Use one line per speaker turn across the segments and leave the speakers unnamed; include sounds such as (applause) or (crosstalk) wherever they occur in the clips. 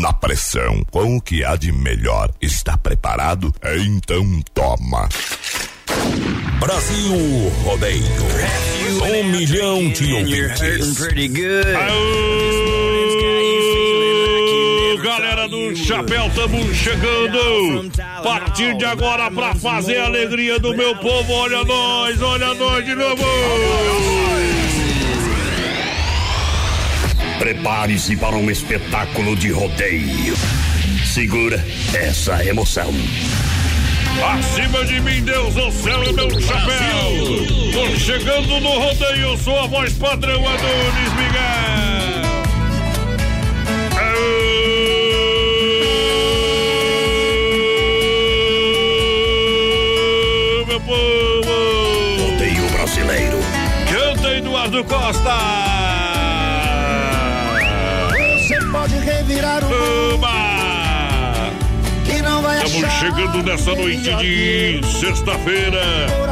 Na pressão, com o que há de melhor, está preparado? Então toma. Brasil Rodeio. Um milhão de ouvintes.
Aô, galera do Chapéu, estamos chegando. A partir de agora, pra fazer a alegria do meu povo, olha nós, olha nós de novo.
Prepare-se para um espetáculo de rodeio. Segura essa emoção.
Acima de mim, Deus, o céu é meu chapéu. Tô chegando no rodeio, sou a voz padrão Adonis Miguel. Aô, meu povo.
Rodeio brasileiro.
Canta Eduardo Costa.
Revirar o
Estamos chegando nessa noite de sexta-feira.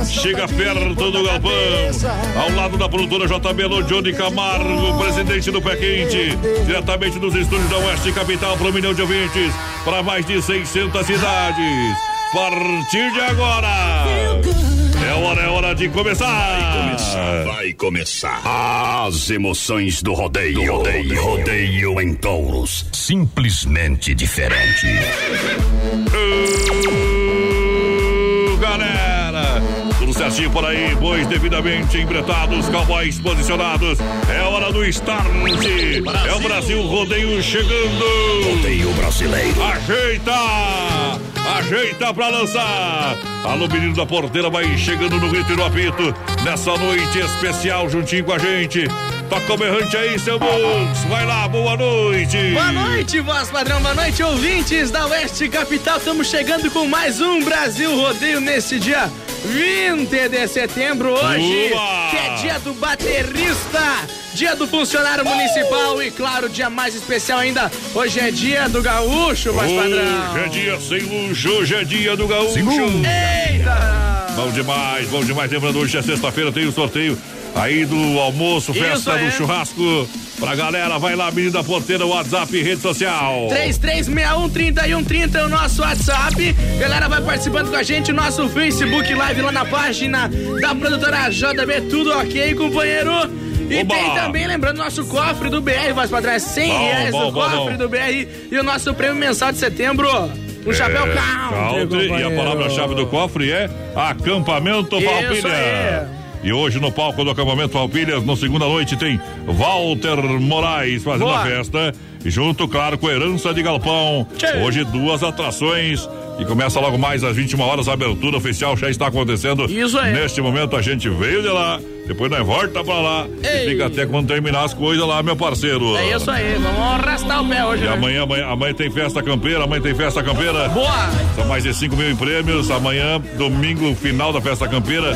Chega perto do galpão. Ao lado da produtora JB Alô, Johnny Camargo, presidente do Pé Quente. Diretamente dos estúdios da Oeste Capital para um milhão de ouvintes. Para mais de 600 cidades. A partir de agora. É hora, é hora de começar.
Começar, vai começar. As emoções do rodeio. Rodeio, rodeio em touros. Simplesmente diferente.
Galera, tudo certinho por aí, bois devidamente embretados, cowboys posicionados. É hora do start. É o Brasil Rodeio chegando.
Rodeio brasileiro.
Ajeita! Ajeita pra lançar! Alô, menino da porteira, vai chegando no grito e no apito. Nessa noite especial, juntinho com a gente. Toca o berrante aí, seu Bugs. Vai lá, boa noite.
Boa noite, voz padrão, boa noite, ouvintes da Oeste Capital. Estamos chegando com mais um Brasil Rodeio nesse dia 20 de setembro, hoje,
Uba!
que é dia do baterista, dia do funcionário municipal e, claro, dia mais especial ainda, hoje é dia do gaúcho, voz padrão.
Hoje é dia sem luxo, hoje é dia do gaúcho.
Eita!
Bom demais, bom demais. Lembrando, hoje é sexta-feira, tem o sorteio aí do almoço,
Isso
festa
aí.
do churrasco. Pra galera, vai lá, menino da porteira, WhatsApp rede social.
33613130 é o nosso WhatsApp. Galera, vai participando com a gente, nosso Facebook Live lá na página da produtora JB, tudo ok, companheiro? E
Oba!
tem também, lembrando, nosso cofre do BR, vai pra trás, 100
Bom,
reais
bom,
do
bom,
cofre
bom.
do BR e o nosso prêmio mensal de setembro, o Chapéu
É,
Country,
Country, e a palavra-chave do cofre é acampamento Palpilha. E hoje no palco do acampamento Palpilhas, na segunda noite, tem Walter Moraes fazendo
Boa.
a festa. E junto, claro, com Herança de Galpão.
Tchê.
Hoje duas atrações. E começa logo mais às 21 horas, a abertura oficial já está acontecendo.
Isso aí.
Neste momento a gente veio de lá, depois nós volta pra lá.
Ei.
E fica até quando terminar as coisas lá, meu parceiro.
É isso aí, vamos arrastar o pé hoje,
E
né?
amanhã, amanhã, amanhã tem festa campeira, amanhã tem festa campeira.
Boa!
São mais de 5 mil em prêmios. Amanhã, domingo, final da festa campeira.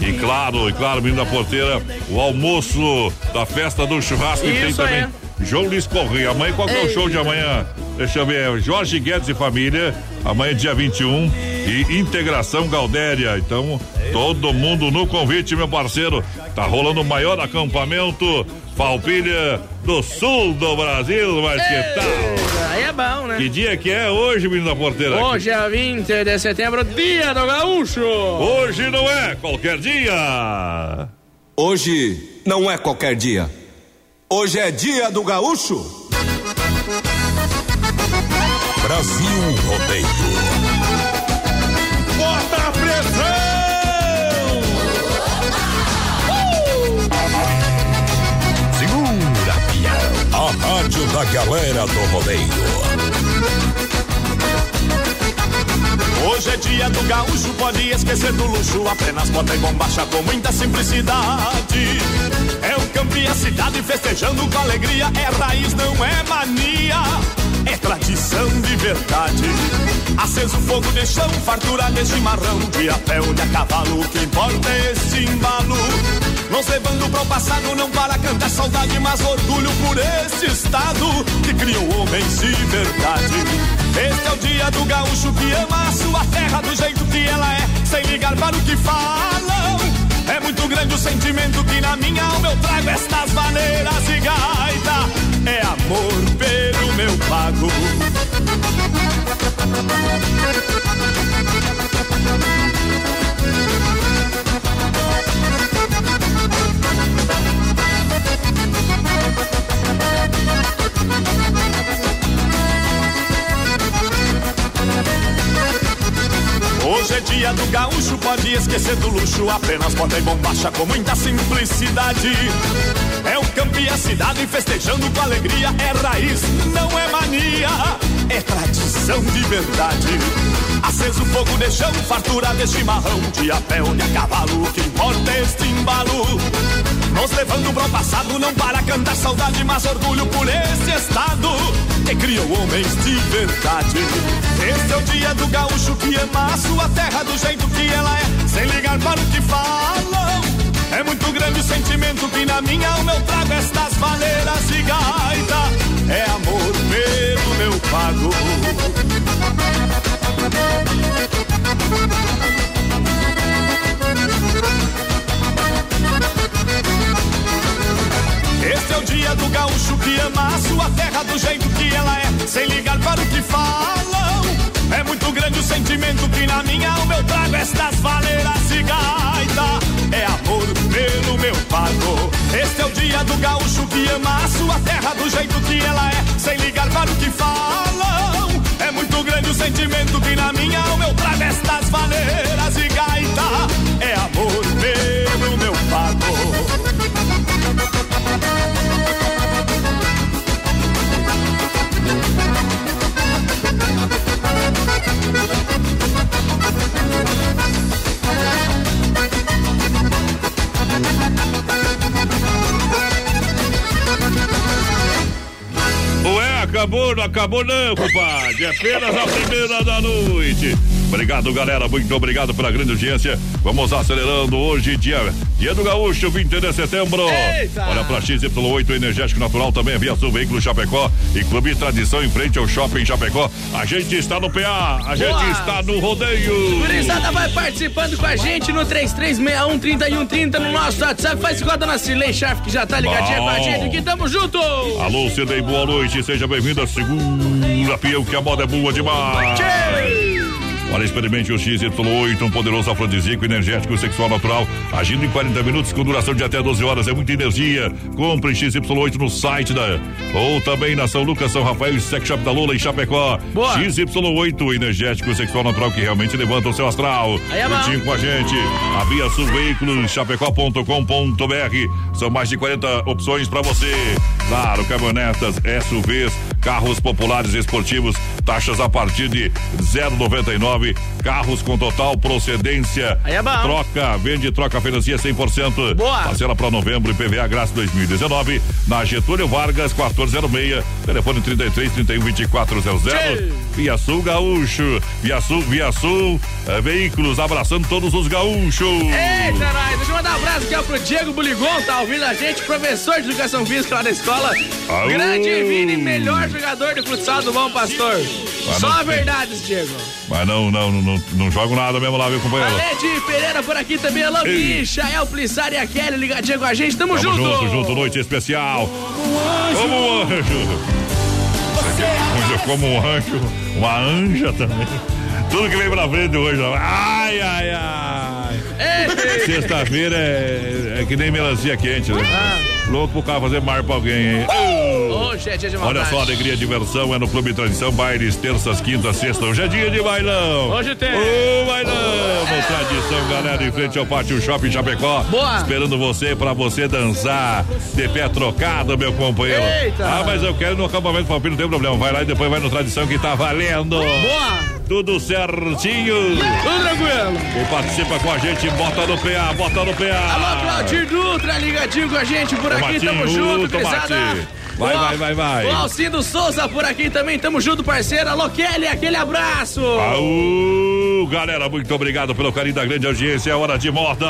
E claro, e claro, menino da porteira, o almoço da festa do churrasco. e tem
Isso
também
aí.
João Luiz Correia. Amanhã, qual que é o
Ei.
show de amanhã? Deixa eu ver. Jorge Guedes e família. Amanhã, dia 21. E Integração Galdéria. Então, todo mundo no convite, meu parceiro. Tá rolando o maior acampamento Falpilha do sul do Brasil. Mas que tal?
Aí é bom, né?
Que dia que é hoje, menino da porteira?
Hoje é 20 de setembro, dia do gaúcho!
Hoje não é qualquer dia.
Hoje não é qualquer dia. Hoje é dia do gaúcho.
Brasil Rodeio.
Bota a pressão!
Segura, pião. A rádio da galera do rodeio.
Hoje é dia do gaúcho, pode esquecer do luxo. Apenas bota e bombacha com muita simplicidade. É o campo e a cidade festejando com alegria. É raiz, não é mania. é tradição de verdade. Aceso fogo de chão, fartura de chimarrão, de a pé ou de a cavalo, o que importa é este embalo. Nos levando pro passado, não para cantar saudade, mas orgulho por este estado que criou homens de verdade. Este é o dia do gaúcho que ama a sua terra do jeito que ela é, sem ligar para o que falam. É muito grande o sentimento que na minha alma eu trago estas maneiras e gaita. É amor pelo meu pago. Hoje é dia do gaúcho, pode esquecer do luxo. Apenas bota e bombacha com muita simplicidade. É o campo e a cidade festejando com alegria. É raiz, não é mania. É tradição de verdade. Aceso fogo de chão, fartura de chimarrão. De a pé ou de a cavalo, o que importa é este embalo. Nos levando pro passado, não para cantar saudade, mas orgulho por este estado que criou homens de verdade. Este é o dia do gaúcho que ama a sua terra do jeito que ela é, sem ligar para o que falam. É muito grande o sentimento que na minha alma eu trago estas maneiras de gaita. É amor pelo meu pago. É o dia do gaúcho que ama a sua terra do jeito que ela é, sem ligar para o que falam. É muito grande o sentimento que na minha alma eu trago estas valeiras e gaita. É amor pelo meu pago. Este é o dia do gaúcho que ama a sua terra do jeito que ela é, sem ligar para o que falam. É muito grande o sentimento que na minha alma eu trago estas valeiras e gaita. É amor pelo meu pago.
Acabou, não acabou não, compadre. É apenas a primeira da noite. Obrigado, galera. Muito obrigado pela grande audiência. Vamos acelerando hoje, dia, dia do Gaúcho, 20 de setembro.
Eita!
Olha pra XY8 Energético Natural também, Via Sul Veículo Chapecó e Clube Tradição em frente ao Shopping Chapecó. A gente está no PA, a gente
Boa!
está no rodeio.
Gurizada vai participando com a gente no 3361-3130 no nosso WhatsApp. Faz igual a dona Cirlei Schaff, que já tá ligadinha
Bom.
com a gente aqui. Tamo junto!
Alô, Cidei, boa noite. Seja bem-vindo à segunda peão, que a moda é boa demais. Olha, experimente o XY8, um poderoso afrodisíaco energético sexual natural, agindo em 40 minutos com duração de até 12 horas. É muita energia. Compre XY8 no site da. Ou também na São Lucas, São Rafael e Sex Shop da Lula em Chapecó.
Boa.
XY8, energético sexual natural que realmente levanta o seu astral.
Aí é
com a gente. A Via Sul Veículos, chapecó.com.br. São mais de 40 opções para você. Claro, caminhonetas, SUVs, carros populares e esportivos, taxas a partir de 0,99. Carros com total procedência.
Aí é bom.
Troca, vende, troca, financia 100%.
Boa.
Parcela para novembro e PVA Graça 2019. Na Getúlio Vargas, 1406. Telefone 33 31 2400.
Tchê.
Via Sul Gaúcho. Via Sul, Via Sul eh, Veículos, abraçando todos os gaúchos.
Eita, nós. Deixa eu mandar um abraço aqui ó, pro Diego Buligon, tá ouvindo a gente, professor de educação física lá da escola.
Aô.
Grande Vini, melhor jogador de futsal do Bom Pastor.
Mas
Só
não-
a verdade, Diego.
Mas não, não, não, não jogo nada mesmo lá, viu, companheiro?
Alede Pereira por aqui também, Alô. Bicha, El Plissari e a Kelly ligadinha com a gente, tamo,
Tamo
junto.
junto, junto, noite especial. Como um anjo. Hoje como um anjo, uma anja também. Tudo que vem pra frente hoje. Ai, ai, ai.
Ei,
Sexta-feira é, é que nem melancia quente, né? Louco pro cara fazer mar pra alguém, hein?
Hoje é dia de
Olha
maldade.
só, alegria e diversão é no Clube Tradição, bailes, terças, quintas, sextas. Hoje é dia de bailão.
Hoje tem.
Ô, bailão. Tradição, galera, em frente ao Pátio Shopping Chapecó.
Boa.
Esperando você pra você dançar. De pé trocado, meu companheiro.
Eita.
Ah, mas eu quero no acampamento palpino, não tem problema. Vai lá e depois vai no Tradição que tá valendo.
Boa,
Tudo certinho.
tudo tranquilo.
Quem participa com a gente, bota no PA, bota no PA.
Alô, Claudir Dutra, ligadinho com a gente por aqui,
Tomatinho,
tamo junto, gurizada.
Vai, vai, vai, vai.
O Alcindo Souza por aqui também, tamo junto, parceiro. Alô, Kelly, aquele abraço.
Aú, galera, muito obrigado pelo carinho da grande audiência. É hora de moda.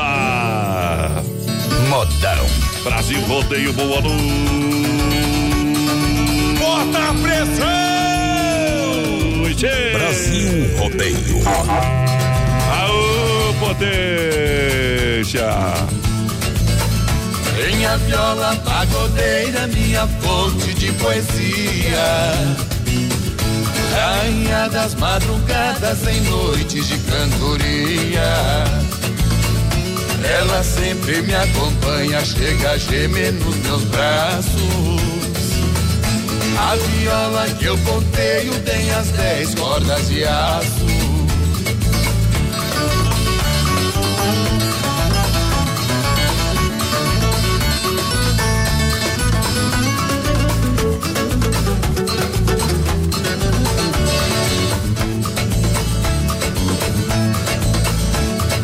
Modão.
Brasil Rodeio, boa noite.
Bota a pressão!
Brasil Rodeio.
Aô, potência.
Minha viola pagodeira, minha fonte de poesia. Rainha das madrugadas em noites de cantoria. Ela sempre me acompanha, chega a gemer nos meus braços. A viola que eu ponteio tem as dez cordas de aço.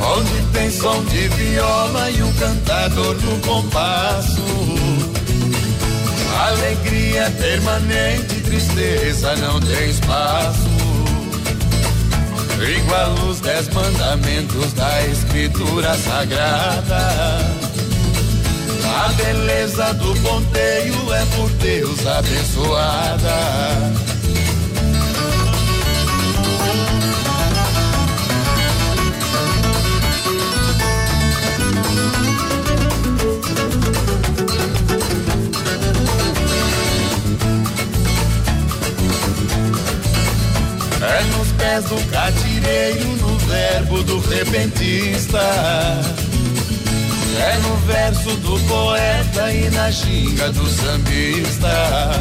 Onde tem som de viola e um cantador no compasso. Alegria permanente, tristeza não tem espaço. Igual os dez mandamentos da escritura sagrada. A beleza do ponteio é por Deus abençoada. É nos pés do catireiro, no verbo do repentista. É no verso do poeta e na ginga do sambista.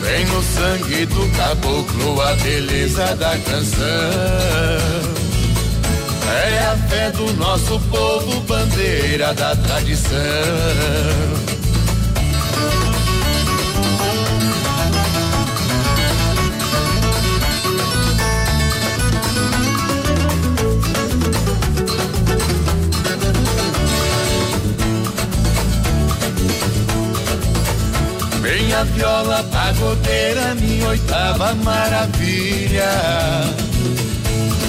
Vem no sangue do caboclo a beleza da canção. É a fé do nosso povo, bandeira da tradição. Viola pagodeira, minha oitava maravilha.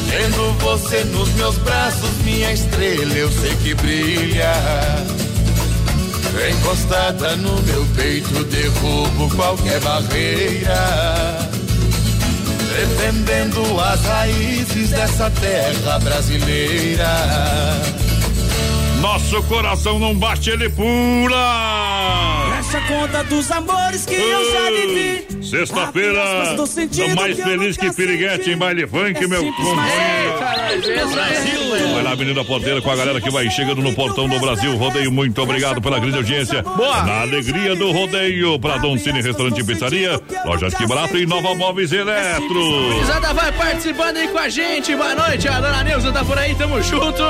Tendo você nos meus braços, minha estrela, eu sei que brilha. Encostada no meu peito, derrubo qualquer barreira. Defendendo as raízes dessa terra brasileira.
Nosso coração não bate, ele pula.
Conta dos amores que eu já vivi.
Sexta-feira, mais feliz que piriguete
senti.
em baile funk,
É
meu
simples,
companheiro. Vai lá, Menina Ponteira, com a galera que vai chegando no portão do Brasil. Rodeio, muito obrigado pela grande audiência.
Boa.
Na alegria do rodeio, pra Dom Cine Restaurante e Pizzaria, Lojas Que Barato e Nova Móveis Eletro.
Gurizada vai participando aí com a gente. Boa noite, a dona Neuza tá por aí, tamo junto.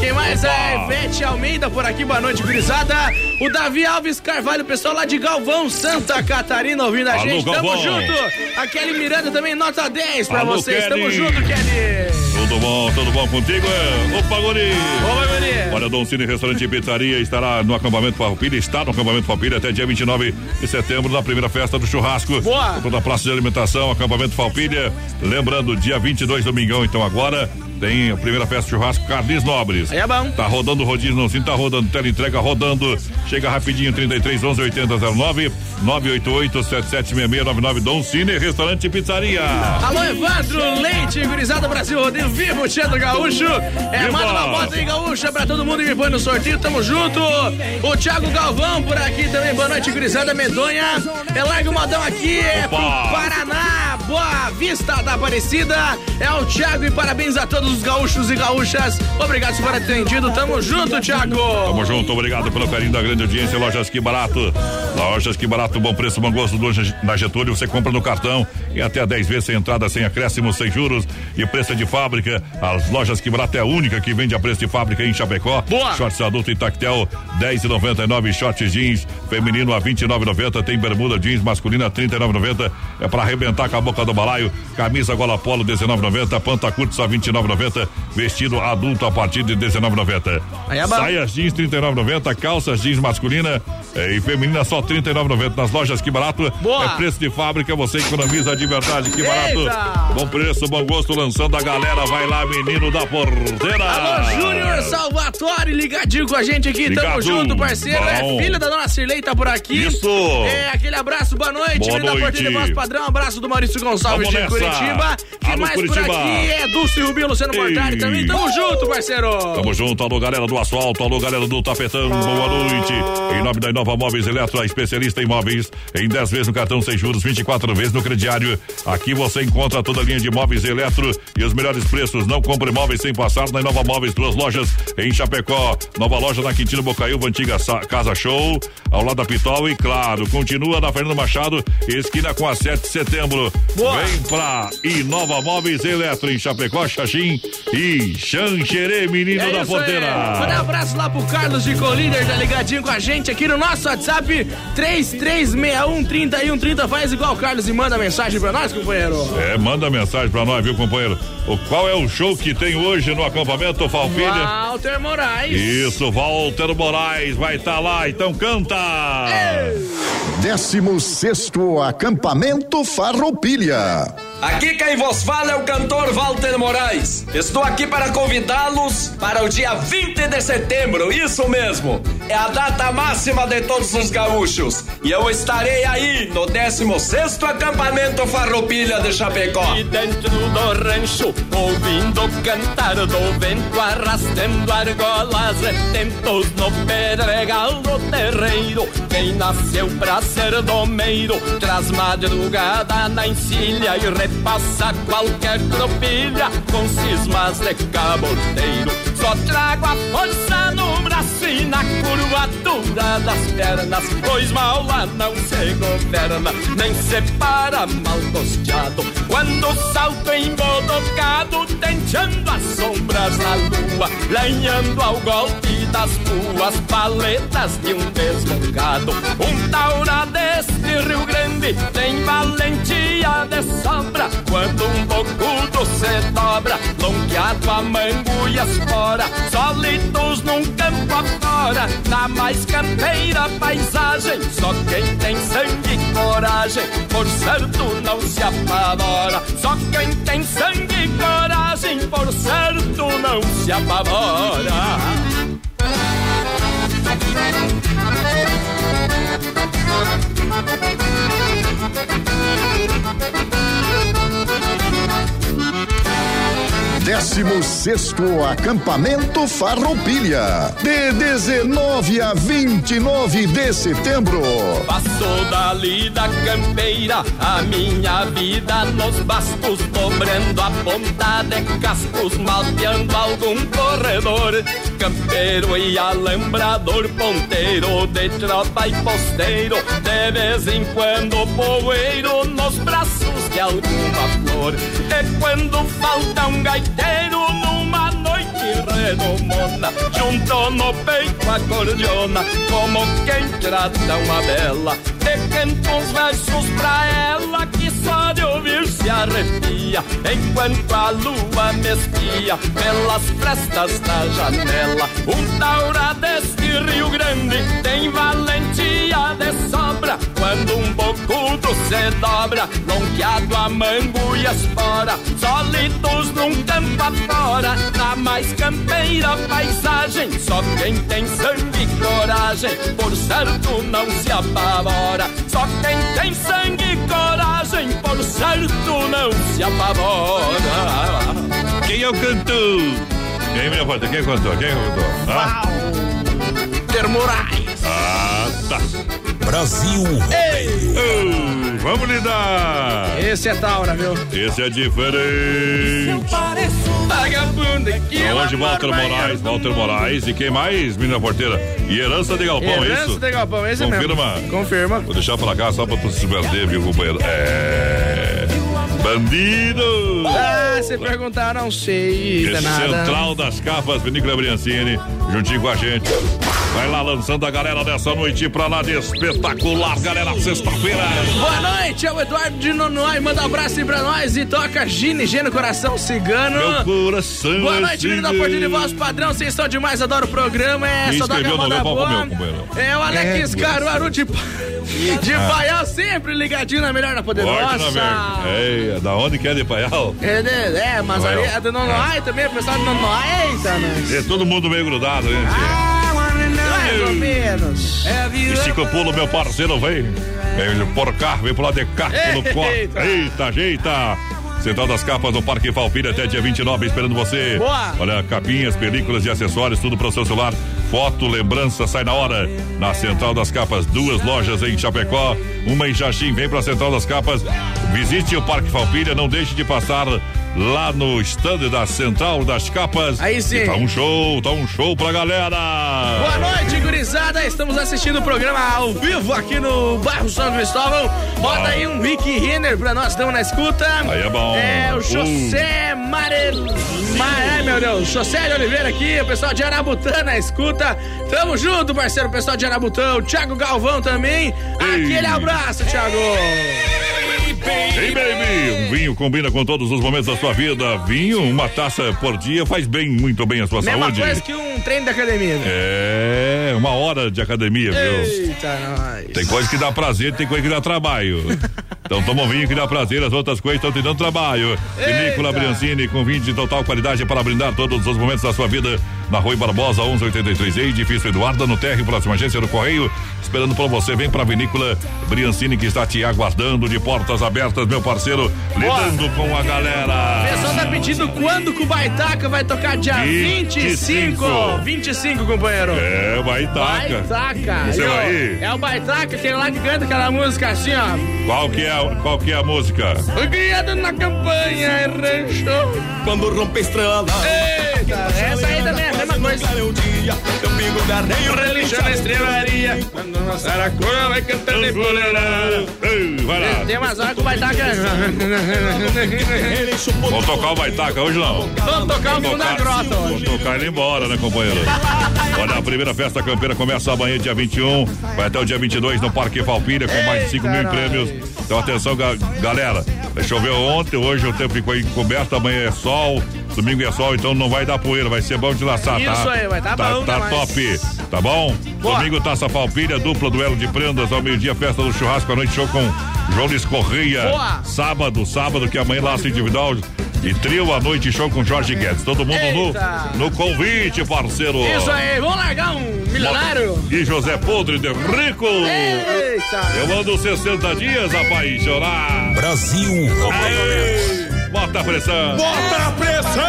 Quem mais é? Ivete Almeida por aqui, boa noite, gurizada. O Davi Alves Carvalho, pessoal lá de Galvão, Santa Catarina, ouvindo a
Alô,
gente. Tamo
Galvão.
junto. A Kelly Miranda também, nota 10 pra
Alô,
vocês. Tamo
Kelly.
junto, Kelly.
Tudo bom, tudo bom contigo? É? Opa, Guri.
Ô, Guri.
Olha, Dom Cine Restaurante e Pizzaria estará no acampamento Farroupilha, está no acampamento Farroupilha até dia 29 de setembro, na primeira festa do churrasco.
Boa.
Toda a praça de alimentação, acampamento Farroupilha. Lembrando, dia 22, domingão, então agora, tem a primeira festa de churrasco Carnes Nobres.
Aí é bom.
Tá rodando o rodízio, não sim, tá rodando, tela entrega rodando. Chega rapidinho, 33 11 80 09 988 776699 Dom Cine Restaurante e Pizzaria.
Alô, Evandro Leite, gurizada Brasil Rodeio, viva o Tia do Gaúcho. É,
Viva.
manda uma bota aí, Gaúcha, pra todo mundo que me põe no sorteio, tamo junto. O Thiago Galvão por aqui também, boa noite, gurizada medonha. É larga o modão aqui, é pro. Paraná, Boa Vista da Aparecida. É o Thiago e parabéns a todos os gaúchos e gaúchas. Obrigado por ter atendido, tamo junto, Thiago.
Tamo junto, obrigado pelo carinho da grande audiência. Lojas Que Barato. Lojas Que Barato, bom preço, bom gosto. Do na Getúlio, você compra no cartão e até 10 vezes sem entrada, sem acréscimo, sem juros e preço de fábrica. As Lojas Que Barato é a única que vende a preço de fábrica em Chapecó.
Boa.
Shorts adulto e tactel, 10,99. Shorts jeans feminino a 29,90. Tem bermuda jeans masculina 39,90. É pra arrebentar com a boca do balaio. Camisa gola polo 19,90. Panta curto só 29,90. Vestido adulto a partir de 19,90.
Aí é.
Saias jeans 39,90. Calças jeans masculina É, e feminina só R$ 39,90 nas lojas, que barato.
Boa.
É preço de fábrica, você economiza de verdade, que barato.
Eita.
Bom preço, bom gosto, lançando a galera. Vai lá, menino da porteira.
Alô, Júnior Salvatore, ligadinho com a gente aqui. Tamo
Ligado.
junto, parceiro.
Bom.
É filha da dona Cirlei, tá por aqui.
Isso.
É, aquele abraço, boa noite.
Boa
Menino da
noite.
Porteira de Voz Padrão, abraço do Maurício Gonçalves
Vamos
de
nessa.
Curitiba.
Alô,
mais
Curitiba.
por aqui é Dulce Rubinho, Luciano Mortari também. Tamo junto, parceiro.
Tamo junto, alô galera do asfalto, alô galera do tapetão, boa noite. Em nome da Inova Móveis Eletro, a especialista em móveis, em 10 vezes no cartão sem juros, 24 vezes no crediário. Aqui você encontra toda a linha de móveis Eletro e os melhores preços. Não compre móveis sem passar na Inova Móveis, duas lojas em Chapecó. Nova loja na Quintino Bocaiúva, antiga Sa- Casa Show, ao lado da Pitol e claro, continua na Fernando Machado, esquina com a 7 de setembro.
Boa.
Vem pra Inova Móveis Eletro em Chapecó, Xaxim e Xanxerê, menino
É
da porteira.
Manda um abraço lá pro Carlos de Colíder, tá ligadinho com a gente aqui no nosso WhatsApp 33613130. Faz igual o Carlos e manda mensagem pra nós, companheiro.
É, manda mensagem pra nós, viu, companheiro? O, qual é o show que tem hoje no acampamento Falpilha?
Walter Moraes.
Isso, Walter Moraes vai estar lá, então canta!
16 Acampamento Farroupilha.
Aqui quem vos fala é o cantor Walter Moraes. Estou aqui para convidá-los para o dia 20 de setembro, isso mesmo. É a data máxima de todos os gaúchos. E eu estarei aí no 16 acampamento Farroupilha de Chapecó.
E dentro do rancho, ouvindo cantar do vento, arrastando argolas, retentos no pedregal do terreiro. Quem nasceu pra ser domeiro, traz madrugada na encilha e repassa qualquer tropilha com cismas de caborteiro. Só trago a força no braço e na curvatura das pernas, pois mal lá não se governa, nem se para mal costeado. Quando salto embodocado, tenteando as sombras na lua, lenhando ao golpe das ruas paletas de um desbocado. Um taura deste Rio Grande tem valentia de quando um bocudo se dobra, lonqueado a mango e as fora, solitos num campo afora, na mais campeira paisagem, só quem tem sangue e coragem, por certo não se apavora, só quem tem sangue e coragem, por certo não se apavora.
Thank you. 16 Acampamento Farroupilha, de 19 a 29 de setembro.
Passou dali da campeira, a minha vida nos bastos, dobrando a ponta de cascos, malteando algum corredor. Campeiro e alambrador, ponteiro de tropa e posteiro, de vez em quando poeiro nos braços de alguma flor. E quando falta um gaitão, gaiteiro numa noite redomona, junto no peito a cordiona, como quem trata uma bela. E canta uns versos pra ela que só de ouvir se arrepia, enquanto a lua me espia pelas frestas da janela. Um taura deste Rio Grande tem valentia de sobra, quando um bocudo se dobra, lonqueado a mango e espora, solitos num campo afora, na mais campeira paisagem, só quem tem sangue e coragem, por certo não se apavora, só quem tem sangue e coragem, por certo não se apavora.
Quem é o cantor? Quem, minha porta? Quem cantou? Quem cantou? Ah?
Walter Moraes.
Ah, tá.
Brasil
vamos lidar!
Esse é Taura, viu?
Esse é diferente.
Aqui.
Hoje, Walter Moraes, Walter Moraes. E quem mais, menina porteira? E herança de galpão, é
Herança
isso?
de galpão, esse
Confirma.
mesmo. Confirma.
Vou deixar pra cá só pra tu se perder, viu, companheiro? É. Bandido!
Ah, se perguntar, não sei.
Esse
nada.
Central das Capas, Vinícola Briancini, juntinho com a gente. Vai lá lançando a galera dessa noite pra lá de espetacular, galera, sexta-feira.
Boa noite, é o Eduardo de Nonoai. Manda um abraço aí pra nós e toca Gine G no coração cigano.
Meu coração.
Boa
é
noite, menino da
cigano.
Porta de Voz Padrão. Vocês estão demais, adoro o programa. É
leu pau pro
boa.
meu, companheiro.
É o Alex
É,
Caruaru de, de
Ah.
Paial, sempre ligadinho na melhor da
Forte na
Poderosa.
É, da onde que é de Paial?
É, né? é, mas
Paial.
ali é do Nonoai também, o pessoal do Nonoai. Eita, nós.
É todo mundo meio grudado, né?
Mais ou menos.
E Chico Pulo, meu parceiro, vem. Vem por cá, vem pro lado de cá, pelo corte.
Eita.
Eita, ajeita. Central das Capas no Parque Falpilha até dia 29, esperando você.
Boa.
Olha, capinhas, películas e acessórios, tudo para o seu celular. Foto, lembrança, sai na hora. Na Central das Capas, duas lojas em Chapecó, uma em Xaxim. Vem para a Central das Capas, visite o Parque Falpilha, não deixe de passar lá no stand da Central das Capas.
Aí sim.
E tá um show, tá um show pra galera.
Boa noite, gurizada. Estamos assistindo o programa ao vivo aqui no bairro São Cristóvão. Bota aí um Rick Renner pra nós, estamos na escuta.
Aí é bom.
É o José Mare... Ma... Ai, meu Deus. José de Oliveira aqui, o pessoal de Arabutã na escuta. Tamo junto, parceiro, o pessoal de Arabutã. O Thiago Galvão também. Aquele abraço, Thiago.
Hey baby, um vinho combina com todos os momentos da sua vida. Vinho, uma taça por dia faz bem, muito bem à sua
Mesma
saúde.
coisa que um treino da academia. né?
É, uma hora de academia, viu?
Eita, nós.
Tem coisa que dá prazer, tem coisa que dá trabalho. Então toma um vinho que dá prazer, as outras coisas estão te dando trabalho. Vinícola Briancini com vinho de total qualidade para brindar todos os momentos da sua vida. Na Rua Barbosa, 1183 edifício Eduardo, no térreo, próxima agência do Correio. Esperando por você, vem pra Vinícola Briancini que está te aguardando de portas abertas, meu parceiro, lidando com a
O
galera.
pessoal tá pedindo quando que o Baitaca vai tocar dia 25.
25.
25, companheiro.
É, vai taca.
Baitaca.
Você
Aí,
vai?
É o Baitaca, aquele lá que canta aquela música assim, ó.
Qual que é, qual que é a música?
Foi criado na campanha, é rancho.
Quando rompe estrela.
Eita, essa aí também é a mesma coisa.
Um dia, eu pingo garreio,
Religião na estrevaria. Quando uma saracona vai cantando empoleirada.
Ei, Vai lá.
Tem umas horas que o Baitaca.
Vamos tocar o Baitaca hoje não?
Vamos tocar o fundo da grota
Vamos
hoje.
tocar ele embora, né, companheiro? Olha, a primeira festa campeira começa amanhã, dia 21, vai até o dia 22 no Parque Falpilha, com mais de 5 mil prêmios. Então, atenção, ga- galera. Choveu ontem, hoje o tempo ficou encoberto, amanhã é sol, domingo é sol, então não vai dar poeira, vai ser bom de laçar, tá?
Isso aí, vai tá
tá,
bom
Tá
demais.
top, tá bom?
Boa.
Domingo, Taça Falpilha, dupla duelo de prendas, ao meio-dia, festa do churrasco, à noite, show com João Luiz Correia.
Boa.
Sábado, sábado, que amanhã laço individual. E trio à noite, show com Jorge Guedes. Todo mundo
Eita.
no, no convite, parceiro.
Isso aí, vamos largar um milionário?
E José Podre de Rico.
Eita.
Eu mando 60 dias apaixonar.
Brasil
Aê, Bota a pressão.
Bota a pressão!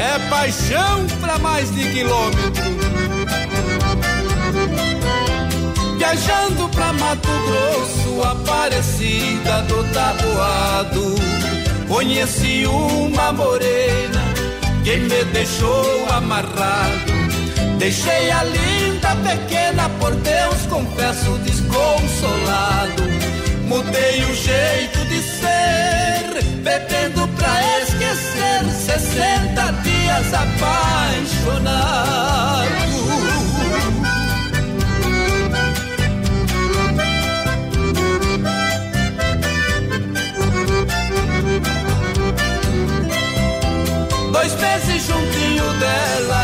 É paixão pra mais de quilômetro. Viajando pra Mato Grosso, Aparecida do Taboado. Conheci uma morena que me deixou amarrado. Deixei a linda pequena, por Deus confesso desconsolado. Mudei o jeito de ser, bebendo pra esquecer. 60 dias apaixonado. Dois meses juntinho dela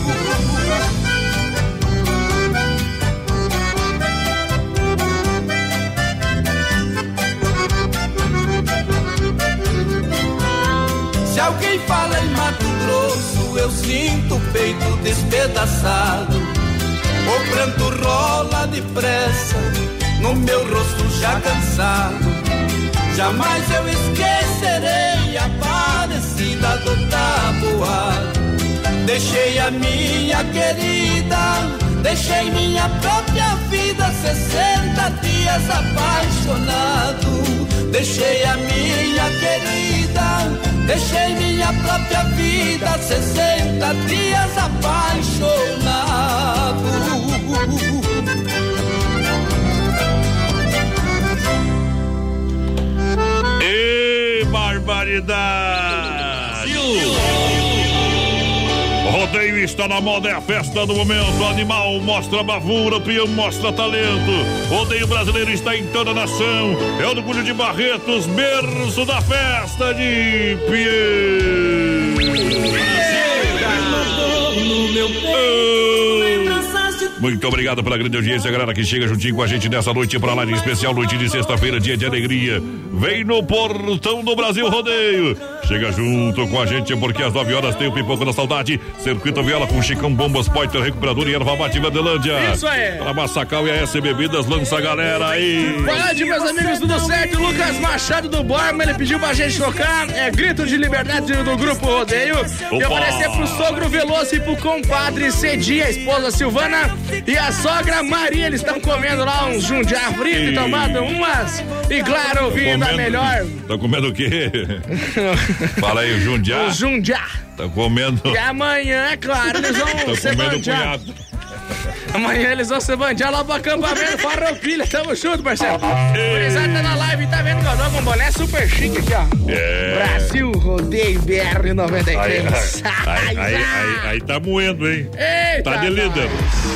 Alguém fala em Mato Grosso, eu sinto o peito despedaçado. O pranto rola depressa
no meu rosto já cansado. Jamais eu esquecerei a parecida do tabuado. Deixei a minha querida, deixei minha própria vida, 60 dias apaixonado. Deixei a minha querida, deixei minha própria vida, 60 dias apaixonado.
E barbaridade! O rodeio está na moda, é a festa do momento. O animal mostra bravura, o peão mostra talento. Rodeio brasileiro está em toda a nação. É o orgulho de Barretos, berço da festa de Pião.
No meu peito,
Muito obrigado pela grande audiência, galera que chega juntinho com a gente nessa noite pra lá de especial, noite de sexta-feira, dia de alegria. Vem no Portão do Brasil Rodeio. Chega junto com a gente porque às 9 horas tem o Pipoco da Saudade, Circuito Viola com Chicão Bombas, Poiter Recuperador e Erva Mate Verdelândia.
Isso aí.
Pra Massacal e a S Bebidas, lança a galera aí.
Fala de meus amigos, tudo certo? Lucas Machado do Borma, ele pediu pra gente tocar é, Grito de Liberdade do Grupo Rodeio. E
Opa!
oferecer pro sogro Veloso e pro compadre Cedi, a esposa Silvana e a sogra Maria. Eles estão comendo lá uns jundiá frito e tomando umas. E claro, ouvindo a melhor.
Tá comendo o quê? (laughs) Fala aí, o Jundiá.
O jundiá.
Tá comendo.
E amanhã, é claro, eles vão
Tá
ser
comendo.
Amanhã eles vão se bandear lá pro acampamento Farroupilha. Tamo junto, parceiro. Gurizada tá na live, tá vendo que eu com um boné super chique aqui, ó.
É.
Brasil Rodeio BR 93.
Aí, aí, aí, aí, tá moendo, hein?
Eita,
Tá de líder.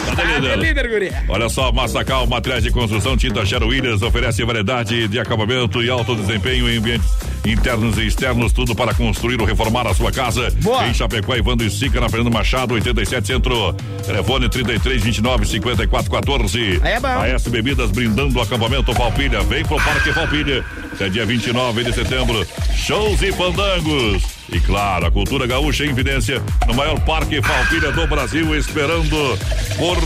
Tá de
Tá de
líder.
líder, guri.
Olha só, Massacal, materiais de construção, tinta Chero Williams oferece variedade de acabamento e alto desempenho em ambientes internos e externos, tudo para construir ou reformar a sua casa.
Boa.
Em Chapecó, Evandro e Sica, na Fernando Machado, 87 Centro. Telefone 33 29 54 14.
Aí é bom.
A S Bebidas brindando o acampamento Palpilha. Vem pro Parque Palpilha. Até dia 29 de setembro. Shows e fandangos. E claro, a cultura gaúcha em evidência no maior parque Palpilha do Brasil, esperando por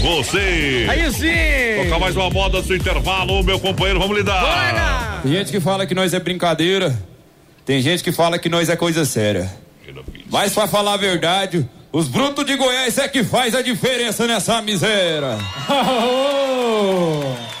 você.
Aí sim.
Tocar mais uma moda do intervalo, meu companheiro, vamos lidar.
Tem gente que fala que nós é brincadeira. Tem gente que fala que nós é coisa séria. Mas pra falar a verdade, os brutos de Goiás é que faz a diferença nessa miséria. (laughs)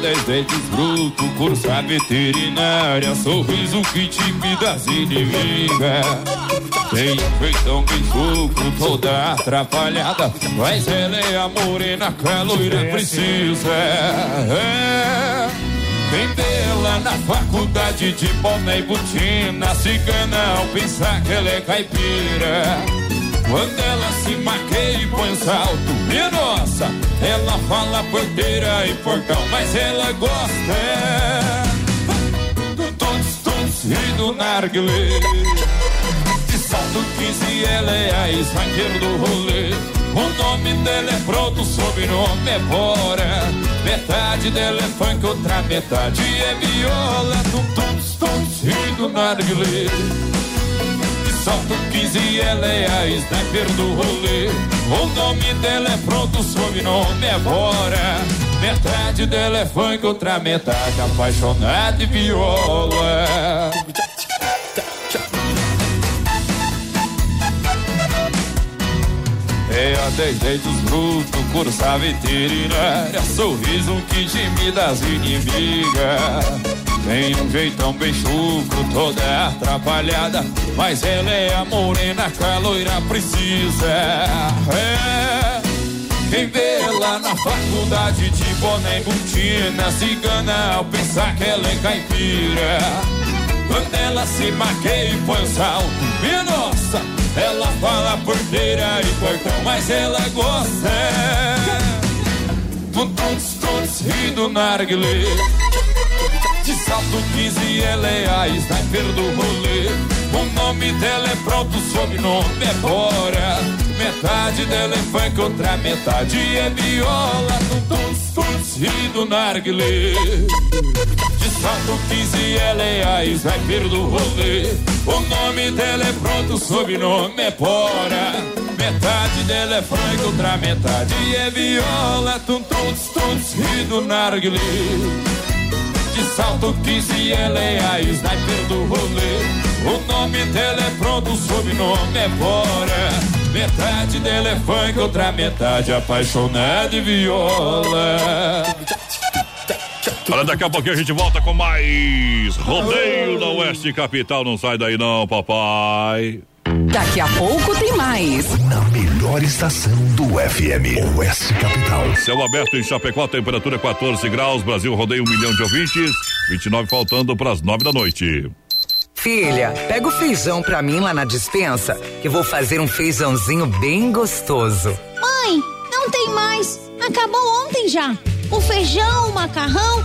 Dez dentes bruto, cursa veterinária, sorriso que intimida as inimigas. Tem feitão que sofro toda atrapalhada, mas ela é a morena que a loira precisa. É. Vê lá na faculdade de boné e botina, cigana ao pensar que ela é caipira. Quando ela se maqueia e põe um salto, minha nossa, ela fala porteira e portão, mas ela gosta é, do tons, tons e do narguilé. De salto 15, ela é a esmaqueira do rolê. O nome dela é pronto, o sobrenome é Bora. Metade dela é funk, outra metade é viola. Do tons, tons e do narguilé. Salto 15, ela é a sniper do rolê. O nome dela é pronto, sobrenome é Bora. Metade dela é funk, outra metade apaixonada de viola. É a dez dentes bruto, cursa veterinária, sorriso que intimida as inimigas. Tem um jeitão bem chucro, toda atrapalhada, mas ela é a morena que a loira precisa. É. Quem vê lá na faculdade de boné e botina, cigana ao pensar que ela é caipira. Quando ela se maqueia e põe o salto, minha nossa, ela fala porteira e portão, mas ela gosta é, do tuts tuts e do narguilé. De salto 15, ela é a sniper do rolê. O nome dela é pronto, o sobrenome é Bora. Metade dela é funk, outra metade é viola. Tuts tuts e do narguilé. De salto 15 ela é sniper do rolê. O nome dela é pronto, sobrenome é Pora. Metade dela é frango, outra metade é viola. Tum, tum, tum, tum, do narguilé. De salto 15 ela é a sniper do rolê. O nome dela é pronto, o sobrenome é Bora. Metade dela é funk, outra metade apaixonada de viola.
Olha, daqui a pouquinho a gente volta com mais Rodeio da Oeste Capital. Não sai daí não, papai.
Daqui a pouco tem mais.
Na melhor estação do FM, Oeste Capital.
Céu aberto em Chapecó, temperatura 14 graus. Brasil rodeia um milhão de ouvintes. 29 faltando para as 9 da noite.
Filha, pega o feijão pra mim lá na dispensa, que vou fazer um feijãozinho bem gostoso.
Mãe, não tem mais. Acabou ontem já. O feijão, o macarrão,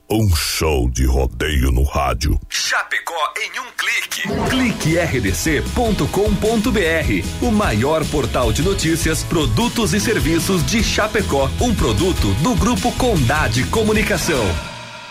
Um show de rodeio no rádio.
Chapecó em um clique.
Clique rdc.com.br, o maior portal de notícias, produtos e serviços de Chapecó. Um produto do Grupo Condade Comunicação.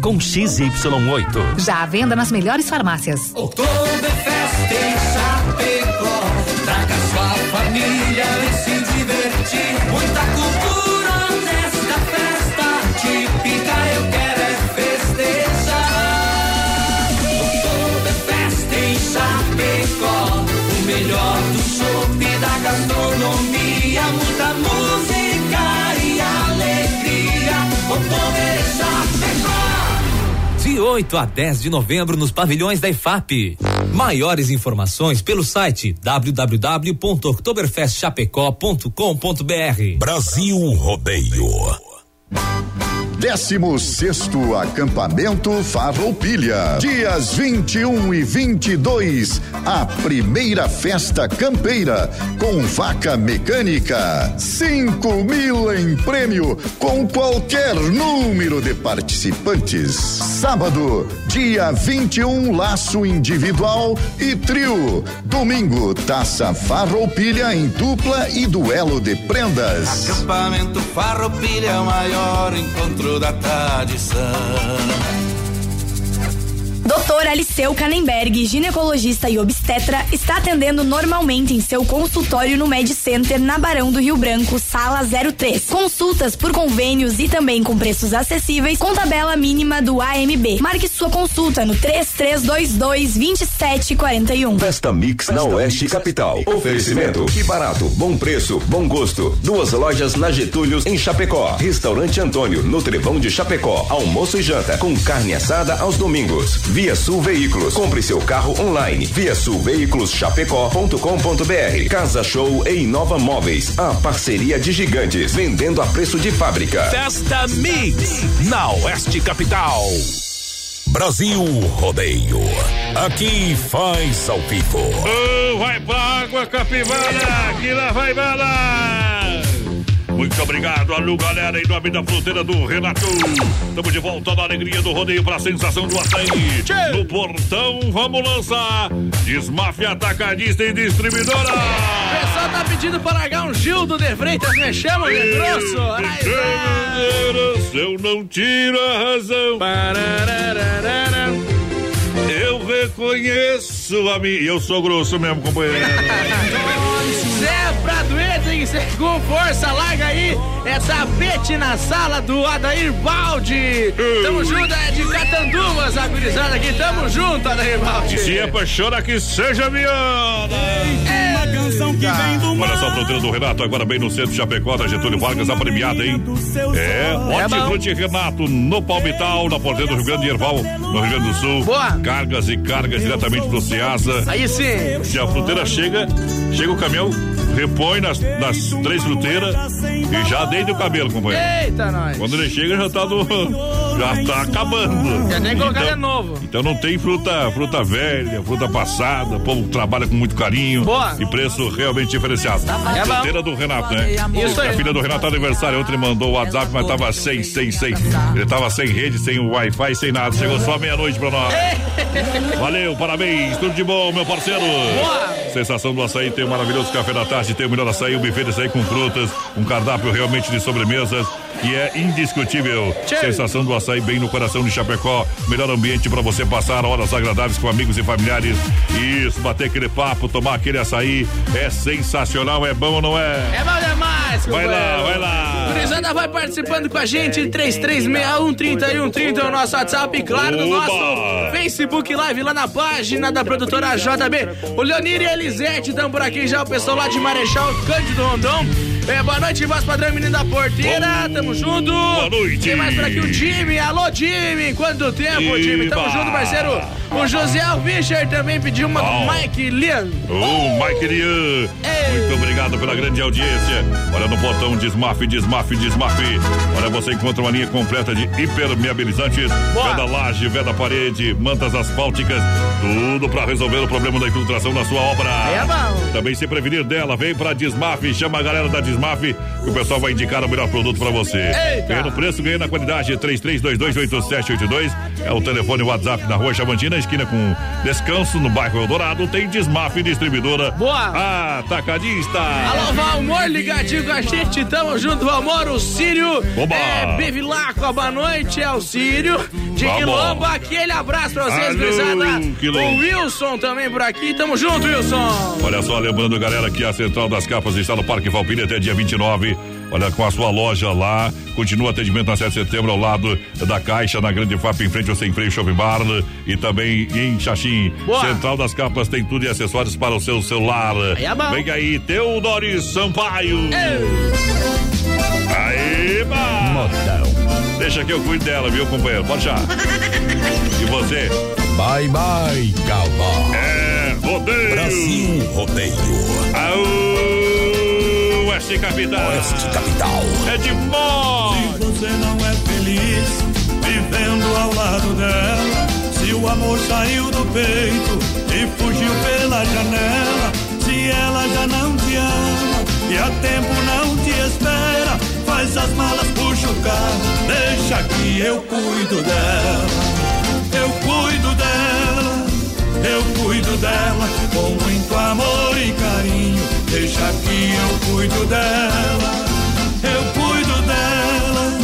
com XY8.
Já à venda nas melhores farmácias.
Oktoberfest em Chapecó. Traga sua família
8 a 10 de novembro nos pavilhões da IFAP. Maiores informações pelo site www.oktoberfestchapecó.com.br.
Brasil Rodeio.
16 acampamento Farroupilha. Dias 21 e 22, a primeira festa campeira com vaca mecânica. 5 mil em prêmio com qualquer número de participantes. Sábado, dia 21, laço individual e trio. Domingo, taça Farroupilha em dupla e duelo de prendas.
Acampamento Farroupilha é maior encontro da tradição.
Doutor Aliceu Canenberg, ginecologista e obstetra, está atendendo normalmente em seu consultório no Med Center, na Barão do Rio Branco, sala 03. Consultas por convênios e também com preços acessíveis, com tabela mínima do AMB. Marque sua consulta no 3322 2741.
Festa Mix na Oeste Capital. Oferecimento. Que barato, bom preço, bom gosto. Duas lojas na Getúlios, em Chapecó. Restaurante Antônio, no Trevão de Chapecó. Almoço e janta, com carne assada aos domingos. Via Sul Veículos. Compre seu carro online. Via Sul Veículos Chapecó.com.br. Casa Show e Inova Móveis. A parceria de gigantes. Vendendo a preço de fábrica.
Festa Mix na Oeste Capital. Brasil Rodeio. Aqui faz ao vivo.
Oh, vai pra água, capivara, que lá vai bala. Muito obrigado, alô galera, em nome da fruteira do Renato. Estamos de volta na alegria do rodeio pra sensação do açaí. No portão, vamos lançar Desmafia Atacadista e Distribuidora.
O pessoal tá pedindo pra largar um Gildo de Freitas, me chama de grosso. Ai,
eu não tiro a razão. Eu reconheço a mim. Eu sou grosso mesmo, companheiro. (laughs)
Segue com força, larga aí. É tapete na sala do Adair Balde. Tamo junto, é de Catanduvas, a gurizada aqui. Tamo junto, Adair Balde.
Se é pra chorar que seja Viana. Olha só a fronteira do Renato, agora bem no centro de Chapecó, da Getúlio Vargas, a premiada, hein? É, Hortifruti Renato, no Palmital, na porteira do Rio Grande, Erval, no Rio Grande do Sul.
Boa.
Cargas e cargas diretamente do Ceasa.
Aí sim.
Se a fruteira chega, chega o caminhão, repõe nas, nas três fruteiras e já deita o cabelo, companheiro.
Eita, nós.
Quando ele chega, já tá do. Já tá acabando.
Já nem colocar
Então-
de novo.
Então não tem fruta, fruta velha, fruta passada, o povo trabalha com muito carinho
Boa.
e preço realmente diferenciado.
É bom.
Fruteira do Renato, né?
Isso aí.
A filha do Renato tá aniversário, ontem mandou o WhatsApp, mas tava sem, sem, sem. Ele tava sem rede, sem o Wi-Fi, sem nada. Chegou só meia-noite pra nós. (laughs) Valeu, parabéns, tudo de bom, meu parceiro. Sensação do açaí, tem um maravilhoso café da tarde, tem o melhor açaí, um buffet de açaí com frutas, um cardápio realmente de sobremesas que é indiscutível. Sensação do açaí bem no coração de Chapecó. Melhor ambiente para você passar horas agradáveis com amigos e familiares. Isso, bater aquele papo, tomar aquele açaí é sensacional, é bom ou não é?
É bom demais,
Vai lá, vai lá.
Gurizada vai participando com a gente, 3361-3130 é o nosso WhatsApp, e claro, no nosso Facebook Live, lá na página da produtora JB. O Leonir e a Elisete estão por aqui já, o pessoal lá de Marechal Cândido Rondon. É, boa noite, voz padrão, menino da porteira, tamo junto. Boa
noite.
Tem mais por aqui o Jimmy, alô Jimmy, quanto tempo, Jimmy? Tamo junto, parceiro. O José Alvischer também pediu uma do Mike Lian.
Ô, Mike Lian, muito obrigado pela grande audiência. Olha no botão Desmaf, Desmaf, Desmaf. Olha, você encontra uma linha completa de hipermeabilizantes, veda laje, veda parede, mantas asfálticas, tudo para resolver o problema da infiltração da sua obra.
É bom.
Também se prevenir dela, vem pra Desmaf, chama a galera da Desmaf que o pessoal vai indicar o melhor produto pra você.
Eita.
Ganha no preço, ganha na qualidade, 33228782 é o telefone WhatsApp na rua Chavantina, esquina com Descanso, no bairro Eldorado, tem Desmaf Distribuidora.
Boa.
Atacadista.
Alô, Valmor, ligadinho com a gente, tamo junto, Valmor, o Sírio,
Oba.
é, Bevilacqua, boa noite, é o Sírio, de
Vamos.
Quilombo, aquele abraço pra vocês, gurizada, o Wilson também por aqui, tamo junto, Wilson.
Olha só, lembrando, galera, que a Central das Capas está no Parque Valpina até dia 29. Olha, com a sua loja lá. Continua o atendimento na 7 de setembro, ao lado da Caixa, na Grande FAP, em frente ao Sem Freio Shopping Bar. E também em Xaxim.
Boa.
Central das Capas tem tudo e acessórios para o seu celular.
Aí é bom.
Vem aí, Teodoro Sampaio. Aê, Modão. Deixa que eu cuido dela, viu, companheiro? Pode já. (laughs) E você?
Bye, bye, cowboy.
É, rodeio.
Brasil Rodeio.
Aô, Oeste Capital.
Oeste Capital.
É de morte.
Se você não é feliz vivendo ao lado dela, se o amor saiu do peito e fugiu pela janela, se ela já não te ama e a tempo não te espera, faz as malas, puxa o carro, deixa que eu cuido dela. Eu cuido dela, eu cuido dela com muito amor e carinho. Deixa que eu cuido dela, eu cuido dela,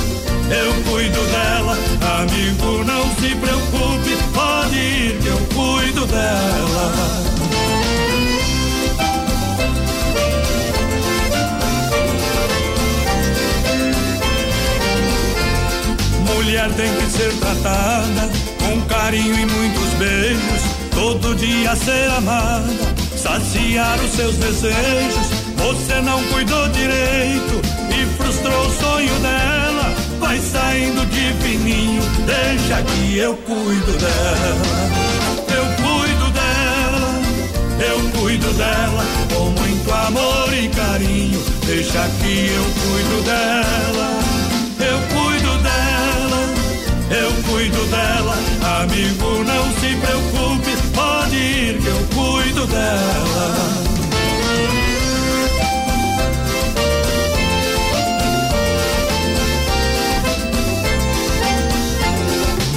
eu cuido dela. Amigo, não se preocupe, pode ir que eu cuido dela. Mulher tem que ser tratada com carinho e muitos beijos, todo dia ser amada, saciar os seus desejos. Você não cuidou direito e frustrou o sonho dela. Vai saindo de fininho, deixa que eu cuido dela. Eu cuido dela, eu cuido dela com muito amor e carinho. Deixa que eu cuido dela. Eu cuido dela, eu cuido dela. Amigo, não se preocupe, pode ir que eu cuido dela.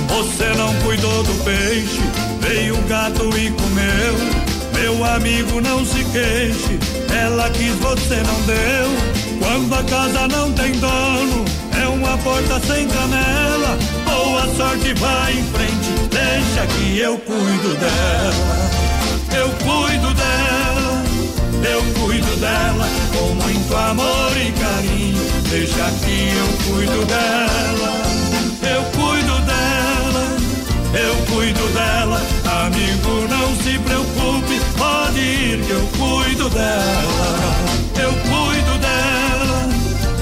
Você não cuidou do peixe, veio o gato e comeu. Meu amigo, não se queixe, ela quis, você não deu. Quando a casa não tem dono, uma porta sem janela. Boa sorte, vai em frente, deixa que eu cuido dela. Eu cuido dela, eu cuido dela com muito amor
deixa que eu cuido dela. Eu cuido dela, eu cuido dela. Amigo, não se preocupe, pode ir que eu cuido dela. Eu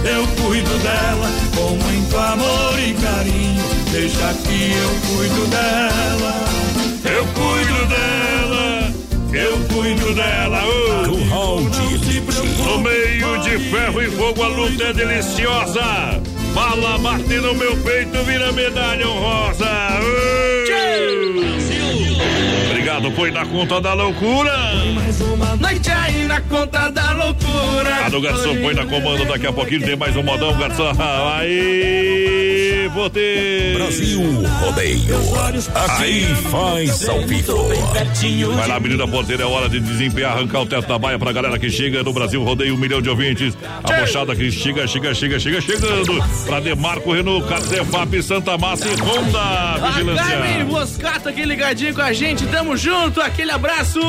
eu cuido dela com muito amor e carinho. Deixa que eu cuido dela. Eu cuido dela, eu cuido dela. Oh,
Curral de No meio de ferro e fogo, a luta é deliciosa. Bala bate no meu peito, vira medalha honrosa. Foi na conta da loucura.
Mais uma noite aí na conta da loucura.
A do garçom põe na comanda, daqui a pouquinho tem mais um modão, garçom. (laughs) Aí, botei.
Brasil Rodeio. Aqui faz ao vivo.
Vai lá, menina porteira, é hora de desempenhar, arrancar o teto da baia pra galera que chega no Brasil Rodeio, um milhão de ouvintes. A mochada que chega, chega, chega, chega, chegando. Pra Demarco, Renault, Carzefap, Santa Massa e Honda.
A Carmen
Vigilância.
Moscato aqui ligadinho com a gente, tamo junto, aquele abraço.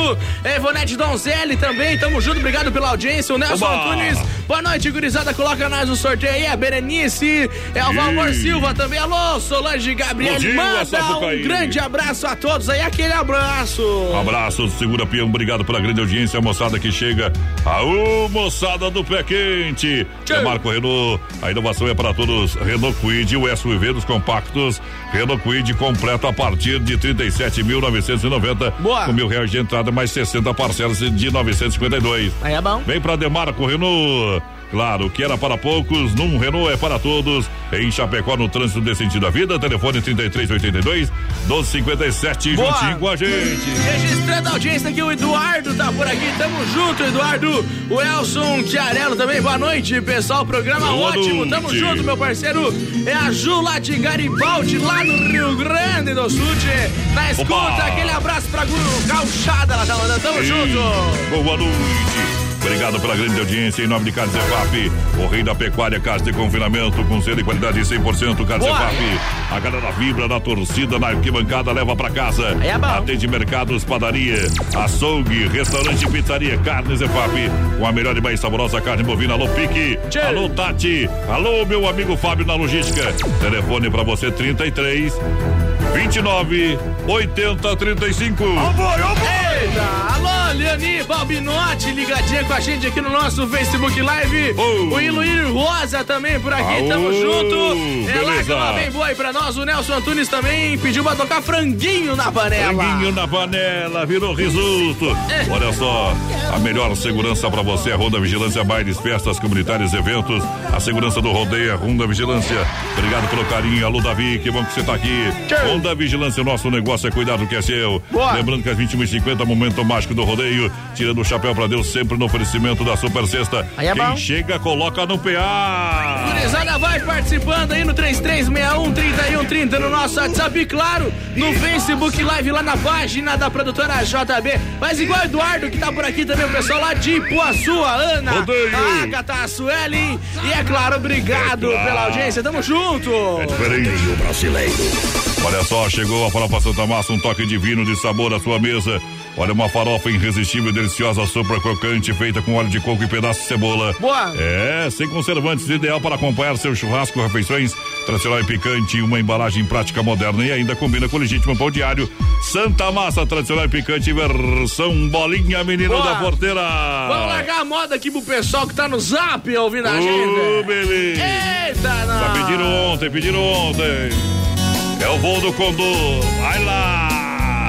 É, Ivonete Donzelli também, tamo junto, obrigado pela audiência. O Nelson
Oba!
Antunes, boa noite, gurizada, coloca nós no sorteio aí. A Berenice, é o Valmor. Silva também, alô, Solange Gabriel,
dia,
manda um grande abraço a todos aí, aquele abraço.
Abraço, segura peão, obrigado pela grande audiência, a moçada que chega. Aô, moçada do pé quente. É Marco Renault, a inovação é para todos. Renault Quid, o SUV dos compactos. Renault Quid completo a partir de 37.990.
Boa.
Com mil reais de entrada, mais 60 parcelas de 952.
Aí é bom.
Vem pra Demarco Renault. Claro, que era para poucos, num Renault é para todos. Em Chapecó, no trânsito desse sentido da vida, telefone 3382 1257,
Boa.
juntinho com a gente.
Registrando a audiência aqui, o Eduardo tá por aqui, tamo junto, Eduardo. O Elson Tiarello também, boa noite, pessoal. Programa
Boa
ótimo, tamo
noite.
junto, meu parceiro. É a Ju lá de Garibaldi, lá no Rio Grande do Sul. Na escuta,
Opa.
aquele abraço pra Guru Gauchada, ela tá mandando, tamo
Ei,
junto.
Boa noite. Obrigado pela grande audiência em nome de Carnes EFAP, o rei da pecuária, carne de confinamento com selo e qualidade 100%. Carnes
Boa.
EFAP, a galera vibra na torcida, na arquibancada, leva pra casa.
É bom.
Atende mercados, padaria, açougue, restaurante e pizzaria. Carnes EFAP, com a melhor e mais saborosa carne bovina. Alô, Pique. Alô, Tati. Alô, meu amigo Fábio na logística. Telefone pra você 33 29 80 35.
Eita, alô, Leoni Balbinotti, ligadinha com a gente aqui no nosso Facebook Live. O Iluir Rosa também por aqui,
Aô,
tamo junto. É lá que
beleza.
ela vem boa aí pra nós. O Nelson Antunes também pediu pra tocar franguinho na panela.
Franguinho na panela, virou risoto.
É.
Olha só, a melhor segurança pra você é a Ronda Vigilância, bailes, festas, comunitários, eventos. A segurança do rodeio é Ronda Vigilância. Obrigado pelo carinho. Alô, Davi, que bom que você tá aqui. Ronda Vigilância, nosso negócio é cuidar do que é seu. Lembrando que às 21h50, momento mágico do rodeio. Tirando o chapéu pra Deus, sempre no oferecimento da Super Sexta.
Aí é
Quem
bom.
chega, coloca no PA.
Gurizada vai participando aí no 3361-3130 no nosso WhatsApp e claro, no Facebook Live lá na página da produtora JB. Mas igual o Eduardo que tá por aqui também, o pessoal lá de Ipuaçu, a Ana,
Rodeio.
a Agatha, a Sueli e é claro, obrigado
É claro.
pela audiência, tamo junto.
É diferente. brasileiro. Olha só, chegou a farofa Santa Massa, um toque divino de sabor à sua mesa. Olha, uma farofa irresistível e deliciosa, super crocante, feita com óleo de coco e pedaço de cebola.
Boa.
É, sem conservantes, ideal para acompanhar seu churrasco, refeições tradicional e picante, uma embalagem prática moderna e ainda combina com o legítimo pão diário. Santa Massa, tradicional e picante, versão bolinha, menino
Boa.
da porteira.
Vamos largar a moda aqui pro pessoal que tá no zap ouvindo a gente.
beleza.
Eita, não.
Já pediram ontem, pediram ontem. É o voo do Condor. Vai lá.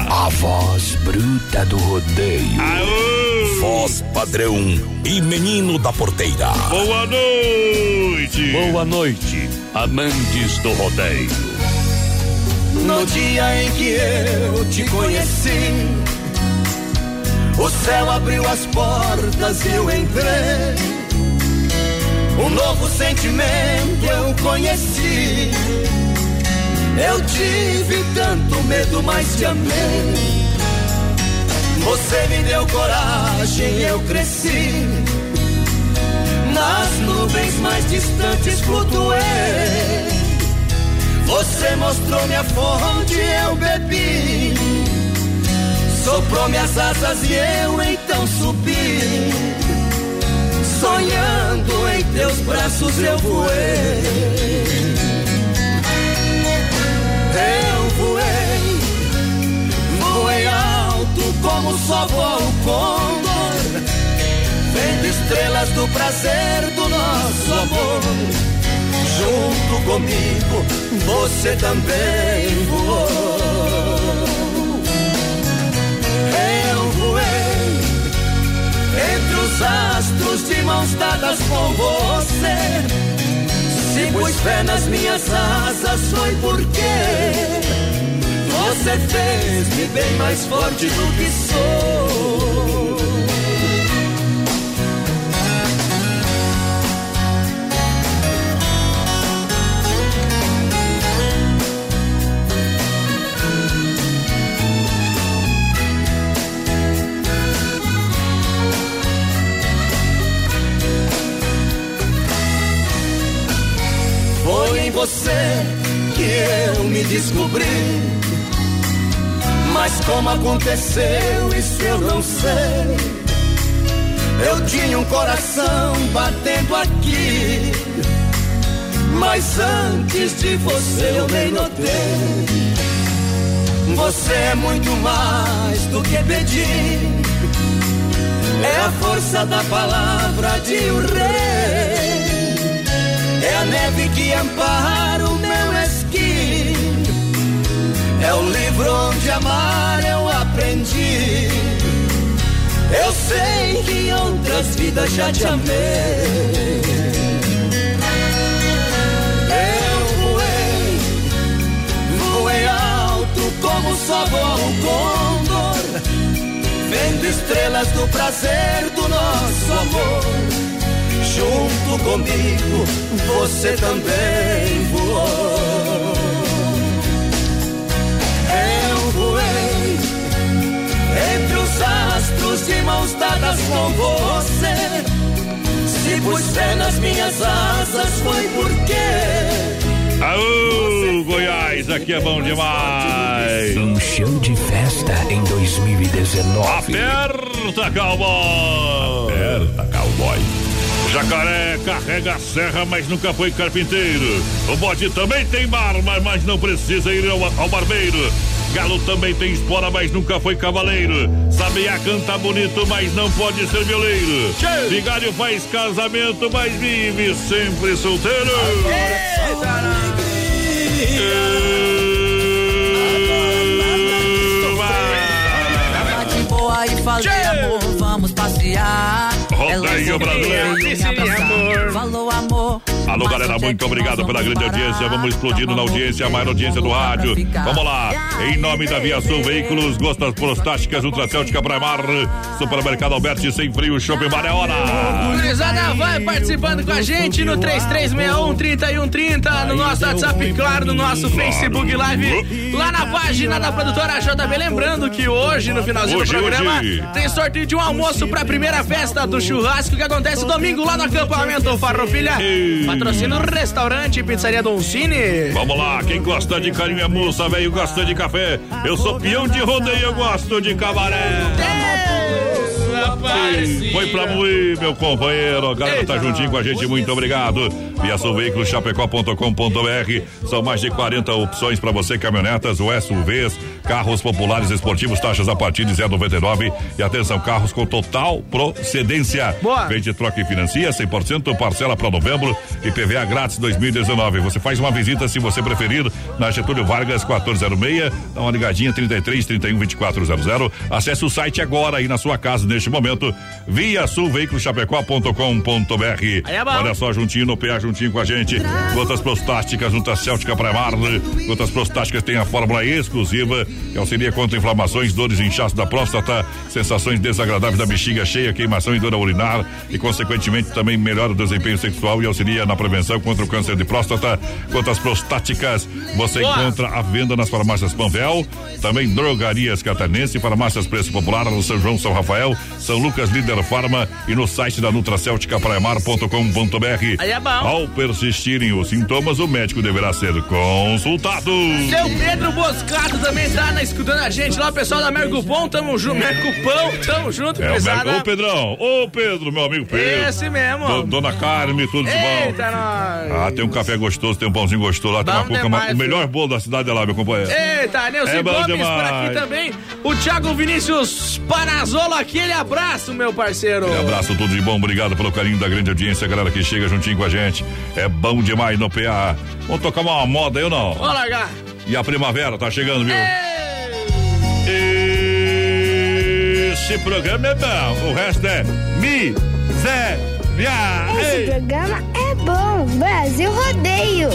A voz bruta do rodeio. Voz padrão e menino da porteira.
Boa noite.
Boa noite, amantes do rodeio.
No dia em que eu te conheci, o céu abriu as portas e eu entrei. Um novo sentimento eu conheci. Eu tive tanto medo, mas te amei. Você me deu coragem, eu cresci. Nas nuvens mais distantes flutuei. Você mostrou minha fonte, eu bebi. Soprou minhas asas e eu então subi.
sonhando em teus braços eu voei. Eu voei, voei alto como só voa o condor, vendo estrelas do prazer do nosso amor. Junto comigo, você também voou. Eu voei entre os astros de mãos dadas com você. Se pus fé nas minhas asas, foi porque você fez-me bem mais forte do que sou. Você que eu me descobri. Mas como aconteceu, isso eu não sei. Eu tinha um coração batendo aqui. Mas antes de você eu nem notei. Você é muito mais do que pedir. É a força da palavra de um rei. É a neve que ampara o meu esqui. É o livro onde amar eu aprendi. Eu sei que em outras vidas já te amei. Eu voei, voei alto como só voa o condor. Vendo estrelas do prazer do nosso amor junto comigo você também voou. Eu voei entre os astros de mãos dadas com você. Se pus fé nas minhas asas foi porque.
Aô, Goiás, aqui é bom demais.
Um show de festa em 2019.
Aperta, cowboy.
Aperta, cowboy.
Jacaré carrega a serra, mas nunca foi carpinteiro. O bode também tem barba, mas não precisa ir ao, ao barbeiro. Galo também tem espora, mas nunca foi cavaleiro. Sabiá canta bonito, mas não pode ser violeiro. Vigário faz casamento, mas vive sempre solteiro.
de boa e falei, amor, vamos passear.
Rodeio brasileiro.
Falou, amor.
Alô, galera, muito obrigado pela grande audiência. Vamos explodindo na audiência, a maior audiência do rádio. Vamos lá. Em nome da Via Sul Veículos, Gostas Prostáticas, Ultracéltica Primar, Supermercado Alberti, Sem Frio, Shopping Bar é hora.
Gurizada, vai participando com a gente no 3361-3130, no nosso WhatsApp, claro, no nosso Facebook Live, lá na página da produtora JB. Lembrando que hoje, no finalzinho
Hoje,
do programa,
hoje.
tem sorteio de um almoço pra primeira festa do churrasco que acontece domingo lá no acampamento Farroupilha. Patrocina o restaurante e pizzaria Don Cine.
Vamos lá, quem gosta de carinho é moça, velho, gosta de café. Eu sou peão de rodeio, eu gosto de cabaré. Sim, Foi pra moer, meu companheiro. A galera tá juntinho com a gente, muito obrigado. Via Veículos, chapecó.com.br. São mais de 40 opções pra você: caminhonetas, SUVs, carros populares esportivos, taxas a partir de 0,99. E atenção, carros com total procedência.
Boa.
Vende, troca e financia, 100% parcela pra novembro e PVA grátis 2019. Você faz uma visita, se você preferir, na Getúlio Vargas 1406. Dá uma ligadinha 33 31 2400. Acesse o site agora aí na sua casa neste momento. Via Sul Veículos Chapecó.com.br.
Aí é.
Olha só, juntinho no PA, juntinho com a gente. Gotas prostáticas, junta Céltica Primar. Gotas prostáticas tem a fórmula exclusiva que auxilia contra inflamações, dores inchaço da próstata, sensações desagradáveis da bexiga cheia, queimação e dor a urinar e, consequentemente, também melhora o desempenho sexual e auxilia na prevenção contra o câncer de próstata. Gotas prostáticas você
Boa.
encontra à venda nas farmácias Panvel, também drogarias catarinense, farmácias Preço Popular, no São João, São Rafael, São Lucas Líder Farma e no site da nutracêuticapraemar.com.br.
Aí é bom.
Ao persistirem os sintomas, o médico deverá ser consultado.
Seu Pedro Boscato também tá na, escutando a gente lá, o pessoal da Mercupom, tamo junto, Mercupão, tamo junto,
É
pesada.
Ô, Pedrão, ô, Pedro, meu amigo Pedro.
Esse mesmo.
Do- Dona Carme, tudo de bom.
Eita, nós.
Ah, tem um café gostoso, tem um pãozinho gostoso lá, tem uma cuca,
demais,
o melhor bolo da cidade é lá, meu companheiro.
Eita, Nilson
É
Gomes por aqui também. O Thiago Vinícius Panazolo, aquele abraço, meu parceiro.
Aquele abraço, tudo de bom, obrigado pelo carinho da grande audiência, galera que chega juntinho com a gente. É bom demais no PA. Vamos tocar uma moda aí ou não?
Vamos largar.
E a primavera tá chegando, viu? Esse programa é bom, o resto é miséria.
Esse
Ei.
programa é bom. Brasil Rodeio.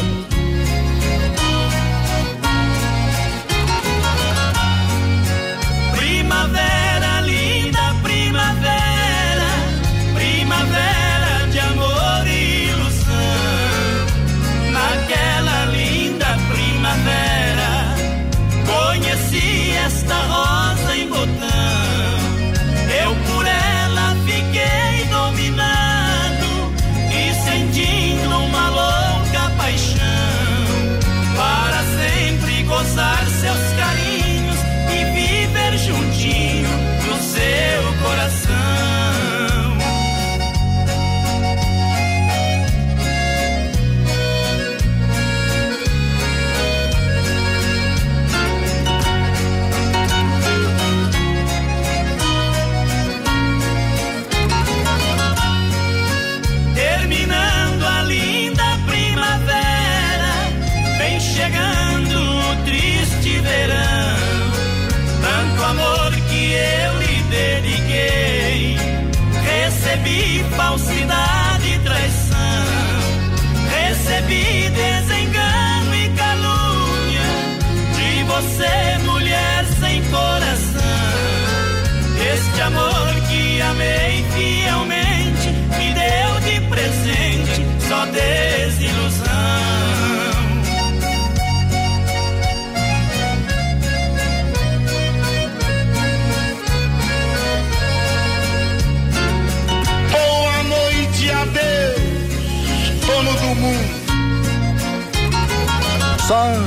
Sai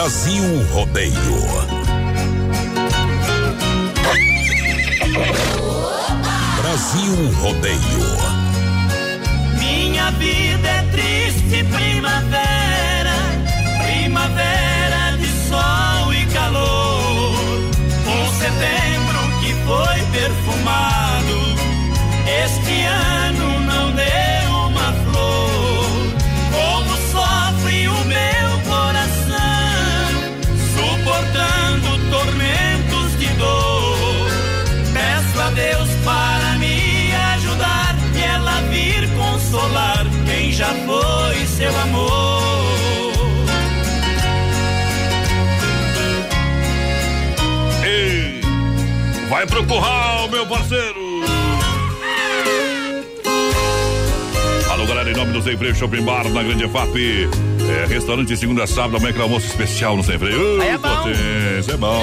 Brasil Rodeio. Brasil Rodeio.
Minha vida é triste primavera, primavera de sol e calor. Um setembro que foi perfumado, este ano
pro curral, meu parceiro. Alô, galera, em nome do Sem Freio Shopping Bar, na Grande EFAP. É, restaurante segunda a sábado, amanhã aquele almoço especial no Sem Freio.
Aí é bom.
potência, é bom.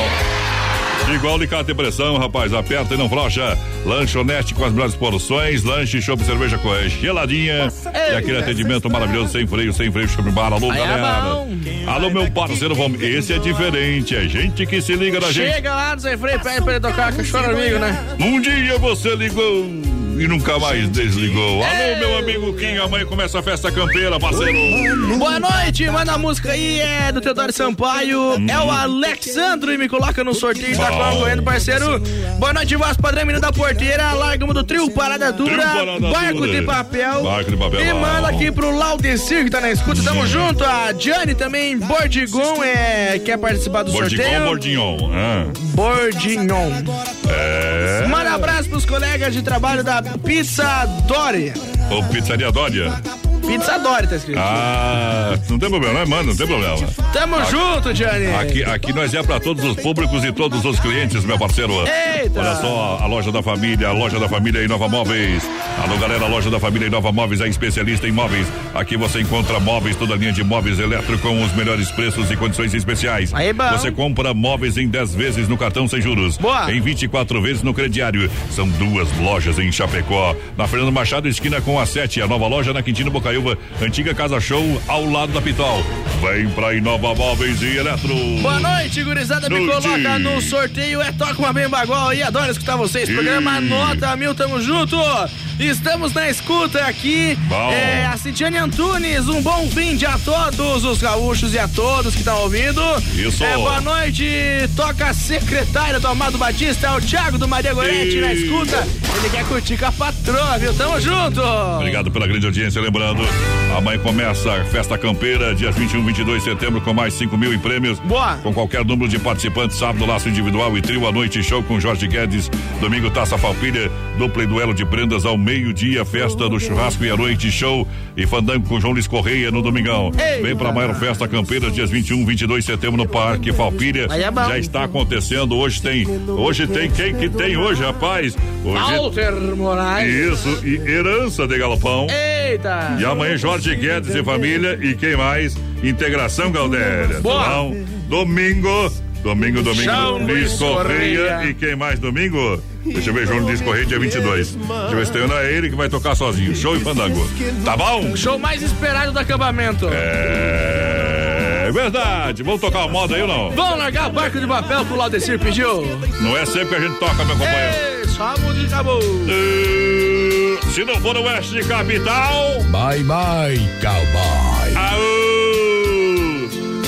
Igual alicate e pressão, rapaz, aperta e não frouxa. Lanchonete com as melhores porções, lanche, chopp, cerveja com geladinha. e aquele atendimento maravilhoso, sem freio, sem freio, shopping bar. Alô,
Aí é
galera.
bom.
Alô, meu parceiro, vamos. Esse é diferente, é gente que se liga na gente.
Chega lá do Zé Freio, pede pra ele tocar cachorro amigo, né?
Um dia você ligou e nunca mais desligou. Alô, meu amigo Kim, amanhã começa a festa campeira, parceiro.
Boa noite, manda a música aí, é do Teodoro Sampaio,
Hum.
é o Alexandro e me coloca no sorteio da correndo, parceiro. Boa noite, voz padrão, menino da porteira, largamos do trio Parada Dura,
Trio Parada
Barco
Dura.
de Papel.
Barco de papel,
E
bom.
manda aqui pro Laudecir que tá na escuta, tamo junto. A Diane também, Bordigon, é, quer participar do
Bordignon,
sorteio.
Bordignon. Ah.
Bordignon.
É.
Manda abraço pros colegas de trabalho da Pizza Dori.
Ô, Pizzaria Dória.
Pizza Dori, tá escrito.
Ah, não tem problema, né, mano? Não tem problema.
Tamo
Aqui-
junto, Diane.
Aqui, aqui nós é para todos os públicos e todos os clientes, meu parceiro.
Eita!
Olha só, a loja da família, a loja da família Inova Móveis. Alô, galera, a loja da família Inova Móveis é especialista em móveis. Aqui você encontra móveis, toda a linha de móveis elétricos com os melhores preços e condições especiais.
Aí, bom.
Você compra móveis em 10 vezes no cartão sem juros.
Boa.
Em 24 vezes no crediário. São duas lojas em Chapecó. Na Fernando Machado, esquina com a 7. A nova loja na Quintino Bocaiúva, antiga Casa Show, ao lado da Pitol. Vem pra Inova Móveis e Eletro.
Boa noite, gurizada. Me
Noite.
coloca no sorteio. É Toca uma Bem Bagual aí. Adoro escutar vocês. Programa Nota Mil, tamo junto. Estamos na escuta aqui.
Bom.
É, a Cintiane Antunes. Um bom brinde a todos os gaúchos e a todos que estão ouvindo.
Isso.
É, boa noite. Toca a secretária do Amado Batista. É o Thiago do Maria Goretti na escuta. Ele quer curtir com a patroa, viu? Tamo junto.
Obrigado pela grande audiência. Lembrando, amanhã começa a festa campeira, dias 21 e 22 de setembro, com mais 5 mil em prêmios.
Boa.
Com qualquer número de participantes, sábado, laço individual e trio à noite, show com Jorge Guedes. Domingo, taça Falpilha, dupla e duelo de prendas ao meio-dia, festa do churrasco e à noite, show e fandango com João Luiz Correia no domingão. Vem pra maior festa campeira, dias 21 e 22 de setembro, no Parque Falpilha.
É.
Já está acontecendo. Hoje tem. Hoje tem quem que tem hoje, rapaz? Hoje.
Walter Moraes.
Isso, e herança de galopão.
Eita.
E amanhã Jorge Guedes e família e quem mais? Integração Galdéria. Então, domingo, domingo, domingo,
João
Luiz Correia. E quem mais domingo? Deixa eu ver, João Luiz Correia, dia 22. Deixa eu ver se tem é ele que vai tocar sozinho. Show e fandango. Tá bom?
Show mais esperado do acampamento.
É verdade. Vamos tocar uma moda aí ou não?
Vamos largar barco de papel pro Laudecir pediu.
Não é sempre que a gente toca, meu companheiro.
Ei, só a música acabou.
Se não for no Oeste Capital.
Bye, bye, cowboy.
Aô!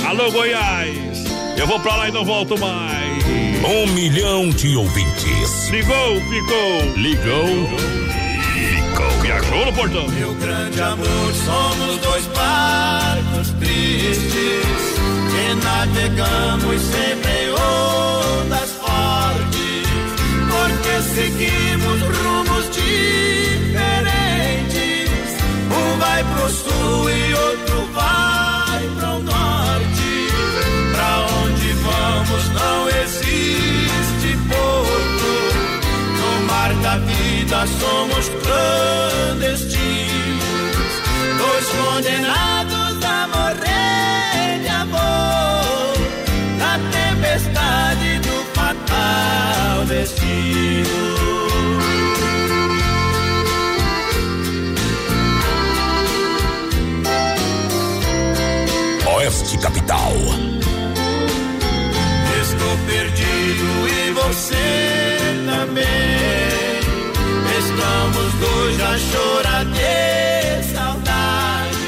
Alô, Goiás! Eu vou pra lá e não volto mais.
Um milhão de ouvintes.
Ligou, ficou.
Ligou,
ficou. Viajou no portão.
Meu grande amor, somos dois barcos tristes que navegamos sempre em ondas fortes, porque seguimos diferentes. Um vai pro sul e outro vai pro norte. Pra onde vamos não existe porto. No mar da vida somos clandestinos, dois condenados a morrer de amor na tempestade do fatal destino.
Oeste Capital.
Estou perdido e você também. Estamos dois a chorar de saudade.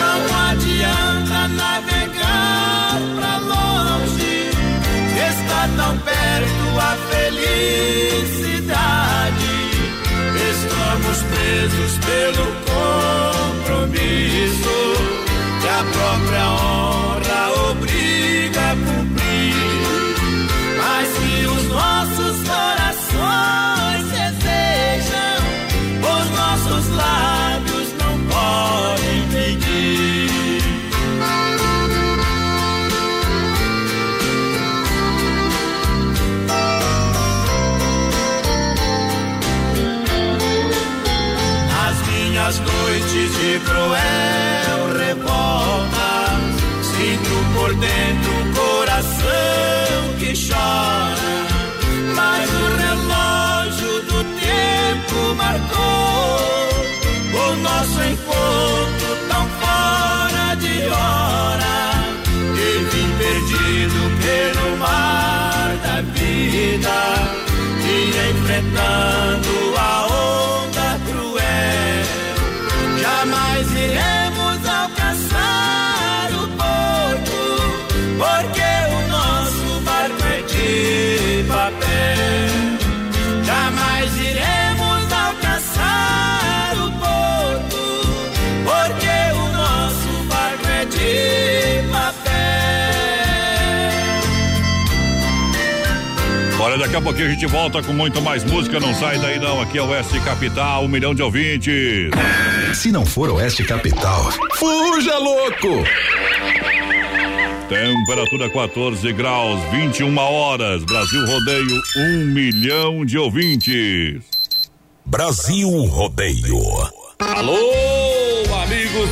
Não adianta navegar pra longe. Está tão perto a felicidade. Estamos presos pelo cruel revolta, sinto por dentro um coração que chora. Mas o relógio do tempo marcou o nosso encontro tão fora de hora. E vim perdido pelo mar da vida e enfrentando
daqui a pouquinho a gente volta com muito mais música. Não sai daí não. Aqui é o Oeste Capital, um milhão de ouvintes.
Se não for Oeste Capital, fuja louco!
Temperatura 14 graus, 21 horas. Brasil Rodeio, um milhão de ouvintes.
Brasil Rodeio.
Alô!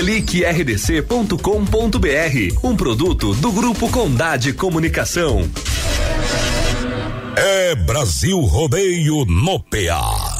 Clique rdc.com.br. Um produto do Grupo Condade Comunicação.
É Brasil Rodeio no PA.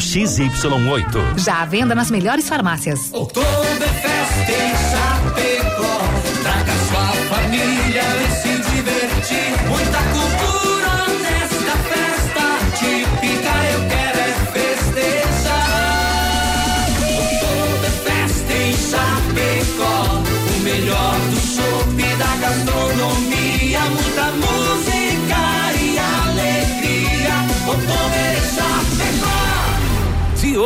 XY8.
Já à venda nas melhores farmácias.
Oktoberfest em Chapecó. Traga sua família e se divertir. Muita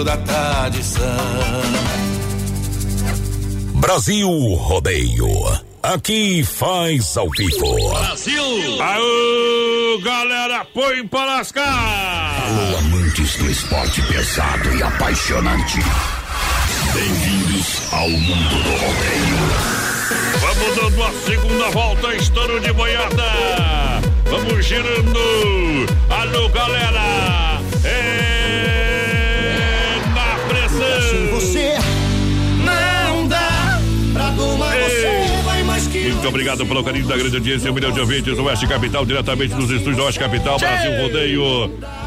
da tradição.
Brasil Rodeio. Aqui faz ao vivo.
Brasil! Aô, galera, põe pra lascar!
Alô, amantes do esporte pesado e apaixonante. Bem-vindos ao mundo do rodeio.
Vamos dando a segunda volta, estouro de boiada. Vamos girando. Alô, galera. Muito obrigado pelo carinho da grande audiência, um milhão de ouvintes do Oeste Capital, diretamente dos estúdios do Oeste Capital, Brasil Rodeio.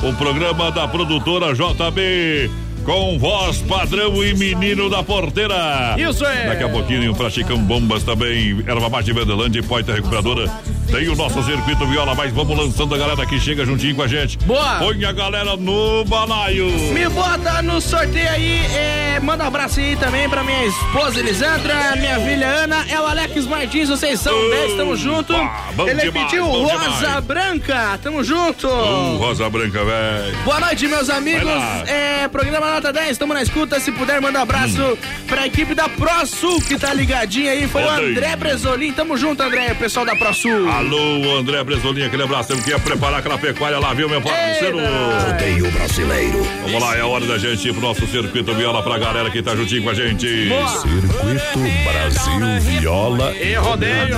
O programa da produtora JB. Com voz padrão e menino da porteira.
Isso é.
Daqui a pouquinho, pra Chicão Bombas também, Erva Mate Verdelândia e Poita Recuperadora. Tem o nosso circuito viola, mas vamos lançando a galera que chega juntinho com a gente.
Boa.
Põe a galera no balaio.
Me bota no sorteio aí, é, manda um abraço aí também pra minha esposa Elisandra, minha filha Ana, é o Alex Martins, vocês são 10, tamo junto.
bom
Ele
demais,
pediu Rosa
demais.
Branca, tamo junto.
Rosa Branca, velho.
Boa noite, meus amigos. É, programa Nota 10, estamos na escuta. Se puder, manda um abraço
Hum.
pra equipe da ProSul que tá ligadinha aí. Foi o
Manda aí.
André Bresolim. Tamo junto, André, o pessoal da ProSul.
Alô, André Bresolinha, aquele abraço. Temos que ir preparar aquela pecuária lá, viu, meu parceiro?
Rodeio brasileiro.
Vamos lá, é hora da gente ir pro nosso circuito viola pra galera que tá juntinho com a gente.
Circuito Brasil Viola
e rodeio.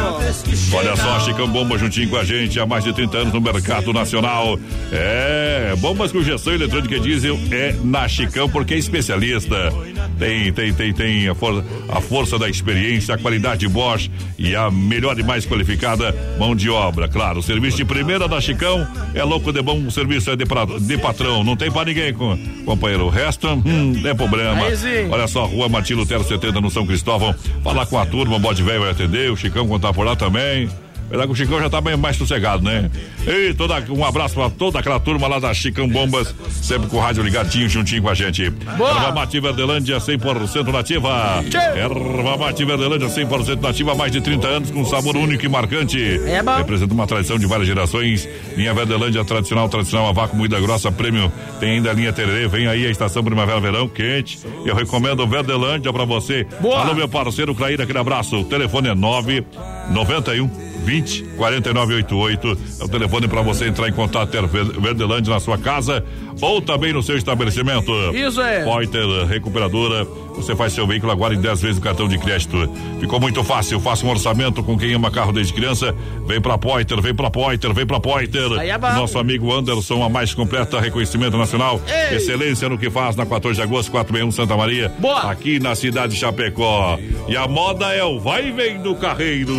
Olha só, Chicão Bomba juntinho com a gente há mais de 30 anos no mercado nacional. É, bombas com injeção eletrônica e diesel é na Chicão porque é especialista. Tem, tem, tem, tem a, for a força da experiência, a qualidade Bosch e a melhor e mais qualificada mão de obra. Claro, o serviço de primeira da Chicão é louco de bom, o serviço é de, pra, de patrão. Não tem pra ninguém, com, companheiro. O resto, hum, é problema. Olha só, Rua Martins Lutero 70 no São Cristóvão. Falar com a turma, o bode velho vai atender, o Chicão contar por lá também. Verdade que o Chicão já tá bem mais sossegado, né? E toda, um abraço pra toda aquela turma lá da Chicão Bombas, sempre com o rádio ligadinho, juntinho com a gente.
Boa.
Erva Mate Verdelândia, 100% nativa. Erva Mate Verdelândia, 100% nativa, há mais de 30 anos, com sabor único e marcante.
É bom.
Representa uma tradição de várias gerações. Linha Verdelândia, tradicional, tradicional, a vácuo, moída grossa, prêmio. Tem ainda a linha Tererê, vem aí a estação primavera-verão, quente. Eu recomendo Verdelândia pra você.
Boa.
Alô, meu parceiro Claíra, aquele abraço. O telefone é 991 20 4988. É o telefone para você entrar em contato ter Ver- Verdelândia na sua casa ou também no seu estabelecimento.
Isso é.
Poiter Recuperadora. Você faz seu veículo agora em 10 vezes o cartão de crédito. Ficou muito fácil. Faça um orçamento com quem ama carro desde criança. Vem pra Poiter, vem pra Poiter, vem pra Poiter.
Aí é.
Nosso amigo Anderson, a mais completa reconhecimento nacional.
Ei.
Excelência no que faz na 14 de agosto, 461 Santa Maria.
Boa.
Aqui na cidade de Chapecó. E a moda é o vai e vem do carreiro.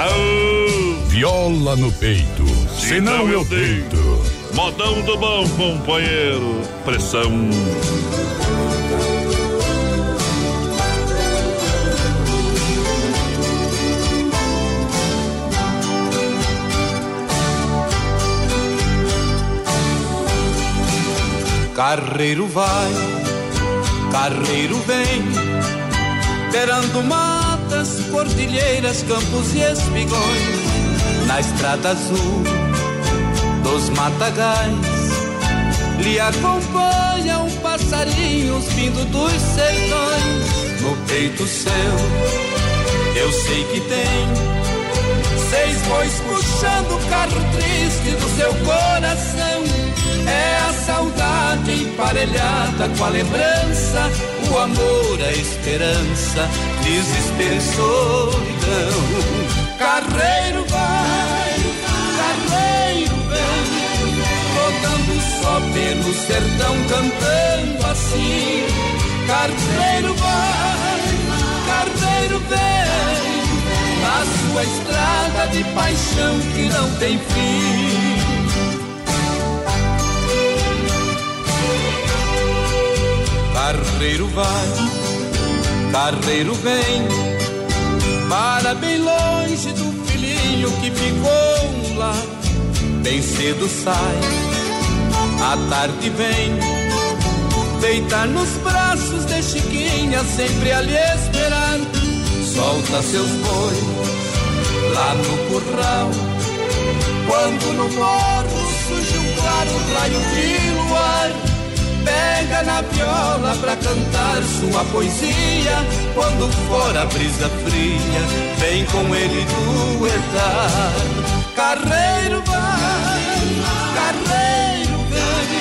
Aô!
Viola no peito, senão eu deito.
Modão do bom, companheiro. Pressão.
Carreiro vai, carreiro vem, beirando matas, cordilheiras, campos e espigões, na estrada azul dos matagais, lhe acompanham passarinhos vindo dos sertões, no peito seu, eu sei que tem Seis bois puxando o carro triste do seu coração. É a saudade emparelhada com a lembrança, o amor, a esperança, desespero e solidão. Carreiro vai, carreiro vem, rodando só pelo sertão cantando assim. Carreiro vai, carreiro vem na sua estrada de paixão que não tem fim. Carreiro vai, carreiro vem, para bem longe do filhinho que ficou lá. Bem cedo sai, à tarde vem, deitar nos braços de Chiquinha, sempre ali esperar solta seus bois lá no curral. Quando no morro surge um claro raio de luar, pega na viola pra cantar sua poesia. Quando for a brisa fria, vem com ele duetar. Carreiro vai, carreiro vem,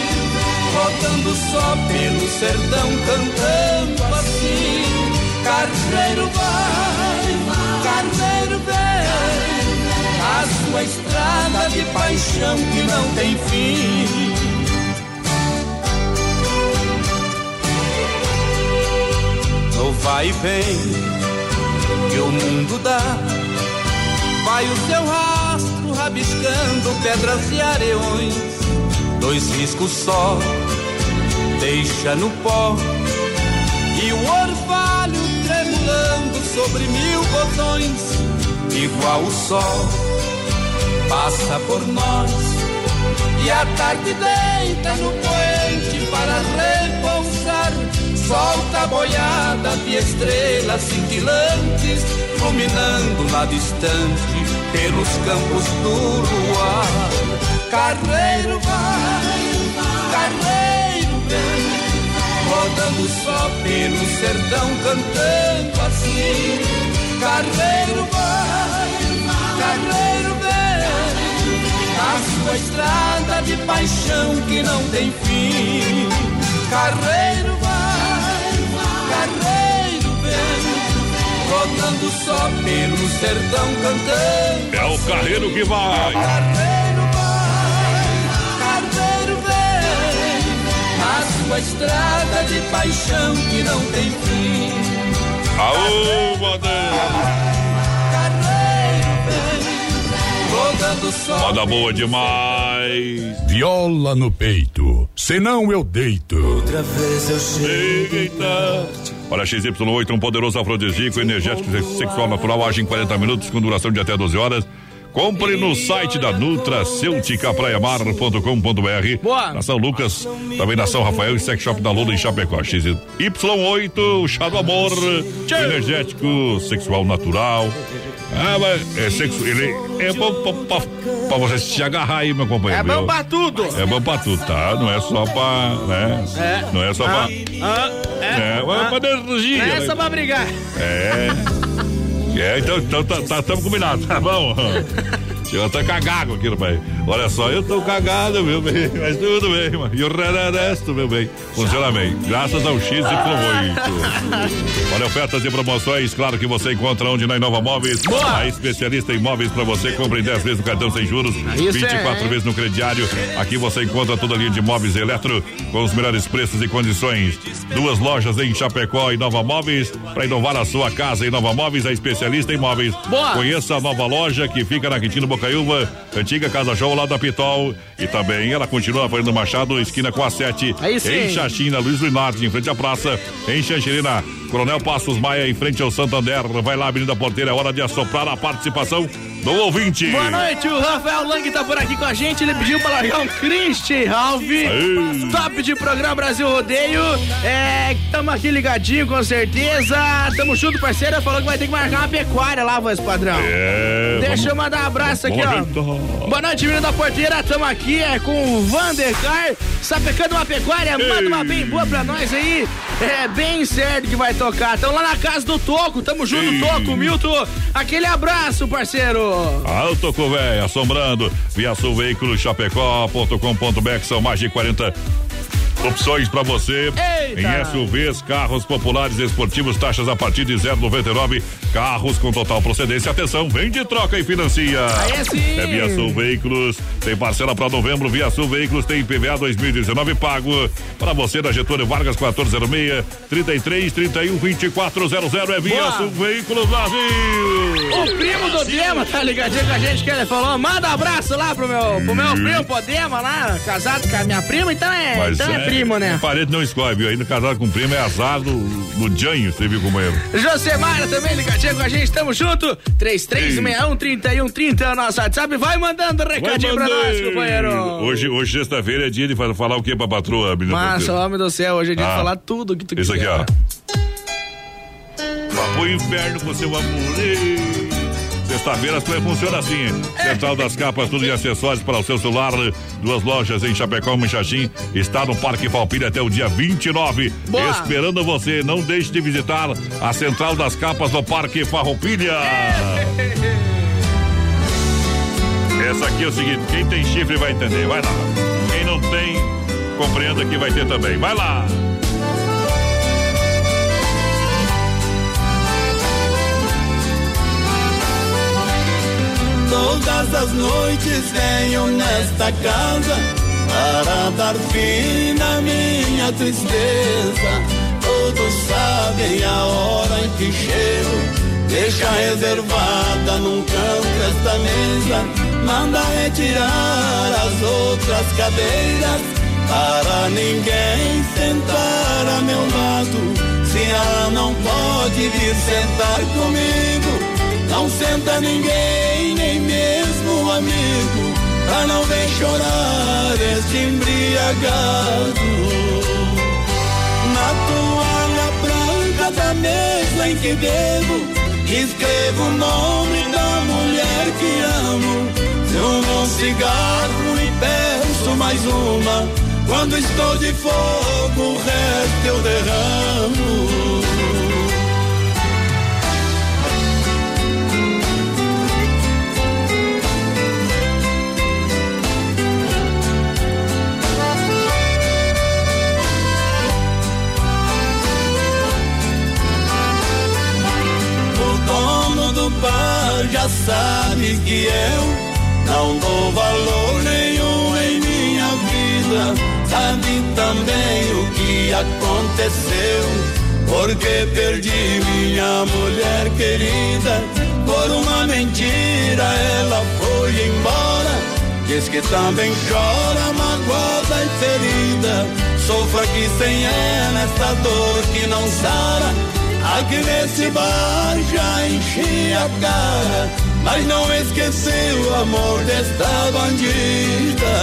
rodando só pelo sertão cantando assim. Carneiro vai, carneiro vem, a sua estrada de paixão que não tem fim. Vai e vem que o mundo dá, vai o seu rastro rabiscando pedras e areões, dois riscos só, deixa no pó. E o orvalho tremulando sobre mil botões, igual o sol, passa por nós. E a tarde deita no poente para repousar. Solta boiada de estrelas cintilantes, iluminando lá distante pelos campos do luar. Carreiro vai, carreiro vem rodando só pelo sertão cantando assim. Carneiro vai, carneiro vem, a sua estrada de paixão que não tem fim. Carneiro vai, rodando só pelo sertão cantando.
É o carreiro que vai.
Carneiro vai, carneiro vem, a uma estrada de paixão que não tem fim.
Aô, Bandeira! Moda boa demais.
Viola no peito, senão eu deito.
Outra vez eu cheguei
Olha, XY8, um poderoso afrodisíaco, energético sexual natural, age em 40 minutos com duração de até 12 horas. Compre no site da nutracêuticapraiamar.com.br.
Boa.
Na São Lucas, também na São Rafael e Sex Shop da Lula em Chapecó. XY8, o chá do amor, energético, sexual natural. Ah, mas é sexo, ele é bom pra, pra, pra você se agarrar aí, meu companheiro.
É bom pra tudo.
É bom pra tudo, tá? Não é só pra, né?
É.
Não é só
Ah,
pra...
ah,
É, mas
ah.
pra energia.
Não é só pra brigar.
É. É, então, então tá, tá, tamo combinado, tá bom? (laughs) Eu tô cagado aqui, rapaz. Olha só, eu tô cagado, meu bem. (laughs) Mas tudo bem, mano. E o resto, meu bem, funciona bem. Graças ao XY8. Olha, ofertas e promoções, claro que você encontra onde na Inova Móveis. A especialista em móveis pra você. Compre em 10 vezes no cartão sem juros,
Isso
24
é.
vezes no crediário. Aqui você encontra toda a linha de móveis eletro com os melhores preços e condições. Duas lojas em Chapecó e Nova Móveis. Para inovar a sua casa em Nova Móveis, a especialista em móveis.
Boa.
Conheça a nova loja que fica na Quintino Bocaiúva, antiga Casa Show lá da Pitol. E também ela continua na Fernando Machado, esquina com a 7.
Aí sim.
Em Xaxim, na Luiz Luinarte, em frente à praça. Em Xanxerina, Coronel Passos Maia, em frente ao Santander. Vai lá, Avenida Porteira, é hora de assoprar a participação do ouvinte.
Boa noite, o Rafael Lang tá por aqui com a gente. Ele pediu pra largar um Christian Ralph. Top de programa Brasil Rodeio. É, tamo aqui ligadinho com certeza. Tamo junto, parceira. Falou que vai ter que marcar uma pecuária lá, voz padrão.
É.
Deixa
vamos-
eu mandar um abraço aqui, ó. Boa noite, menino da porteira. Tamo aqui é com o Vandercar, sapecando uma pecuária. Manda uma bem boa pra nós aí. É bem certo que vai tocar. Tamo lá na casa do Toco. Tamo junto,
Ei.
Toco, Milton. Aquele abraço, parceiro.
Alto com véia, assombrando. Via Sul Veículos Chapecó.com.br são mais de 40 opções para você.
Eita.
Em SUVs, carros populares esportivos, taxas a partir de 0,99. Carros com total procedência. Atenção, vende, troca e financia.
Aí sim.
É Via Sul Veículos. Tem parcela para novembro. Via Sul Veículos tem IPVA 2019 pago. Para você da Getúlio Vargas 1406 33 31 2400 é Via
Boa.
Sul Veículos Brasil.
O primo do Dema tá ligadinho com a gente que ele falou. Manda um abraço lá pro meu, pro meu primo, pô, Dema lá, casado com a minha prima, então é,
Mas
então é, primo, né?
Parede não escolhe, viu? Ainda casado com primo é azar do, do Janho, você viu como é?
Josemara também ligadinho com a gente, tamo junto. 3361-3130 é o nosso WhatsApp. Vai mandando recadinho pra nós, companheiro.
Hoje, hoje sexta-feira, é dia de fa- falar o que pra patroa, menina?
Massa, homem do céu, hoje é dia
Ah.
de falar tudo que tu
Isso aqui,
quiser.
ó. Vá pro inferno com seu amor. Ei. Sexta-feira as coisas funcionam assim. Central das Capas, tudo em acessórios para o seu celular. Duas lojas em Chapecó, e Xaxim. Está no Parque Falpilha até o dia 29.
Boa.
Esperando você. Não deixe de visitar a Central das Capas do Parque Farroupilha. Essa aqui é o seguinte: quem tem chifre vai entender. Vai lá. Quem não tem, compreenda que vai ter também. Vai lá.
Todas as noites venho nesta casa para dar fim na minha tristeza. Todos sabem a hora em que chego. Deixa reservada num canto esta mesa. Manda retirar as outras cadeiras para ninguém sentar a meu lado. Se ela não pode vir sentar comigo, não senta ninguém, nem mesmo um amigo, pra não ver chorar este embriagado. Na toalha branca da mesa em que bebo, escrevo o nome da mulher que amo. Fumo um cigarro e peço mais uma. Quando estou de fogo, o resto eu derramo. Bar já sabe que eu não dou valor nenhum em minha vida. sabe também o que aconteceu. Porque perdi minha mulher querida. Por uma mentira ela foi embora. Diz que também chora, magoada e ferida. Sofra aqui sem ela essa dor que não sara. Aqui nesse bar já enchi a cara, mas não esqueceu o amor desta bandida.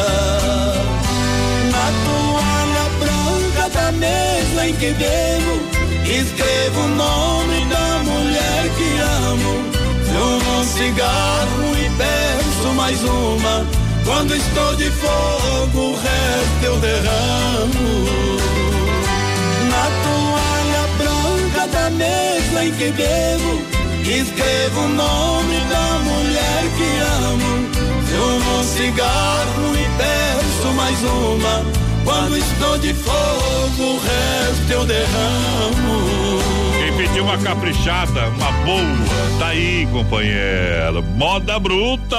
Na toalha branca da mesa em que bebo, escrevo o nome da mulher que amo. Fumo um cigarro e peço mais uma. Quando estou de fogo, o resto eu derramo. Da mesa em que bebo, escrevo o nome da mulher que amo. Fumo um cigarro e peço mais uma. Quando estou de fogo, o resto eu derramo.
Quem pediu uma caprichada, uma boa, tá aí, companheiro. Moda bruta.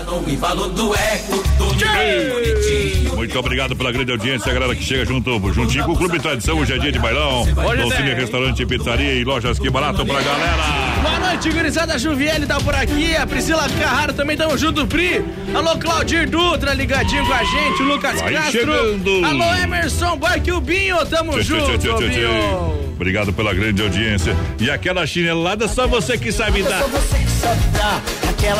No embalo do eco, tudo bem bonitinho.
Muito obrigado pela grande audiência, a galera que chega junto, juntinho com o Clube Tradição, hoje é dia de bailão.
Hoje
Dolcine. Restaurante, Pizzaria e Lojas Que Barato pra galera.
Boa noite, gurizada Juviele tá por aqui, a Priscila Carraro também tamo junto, Pri. Alô, Claudir Dutra ligadinho com a gente, o Lucas
Vai
Castro.
chegando.
Alô, Emerson Barque o Binho, tamo
Tchê,
junto,
tchê, tchê, tchê.
Binho.
Obrigado pela grande audiência. E aquela chinelada, só você que sabe dar.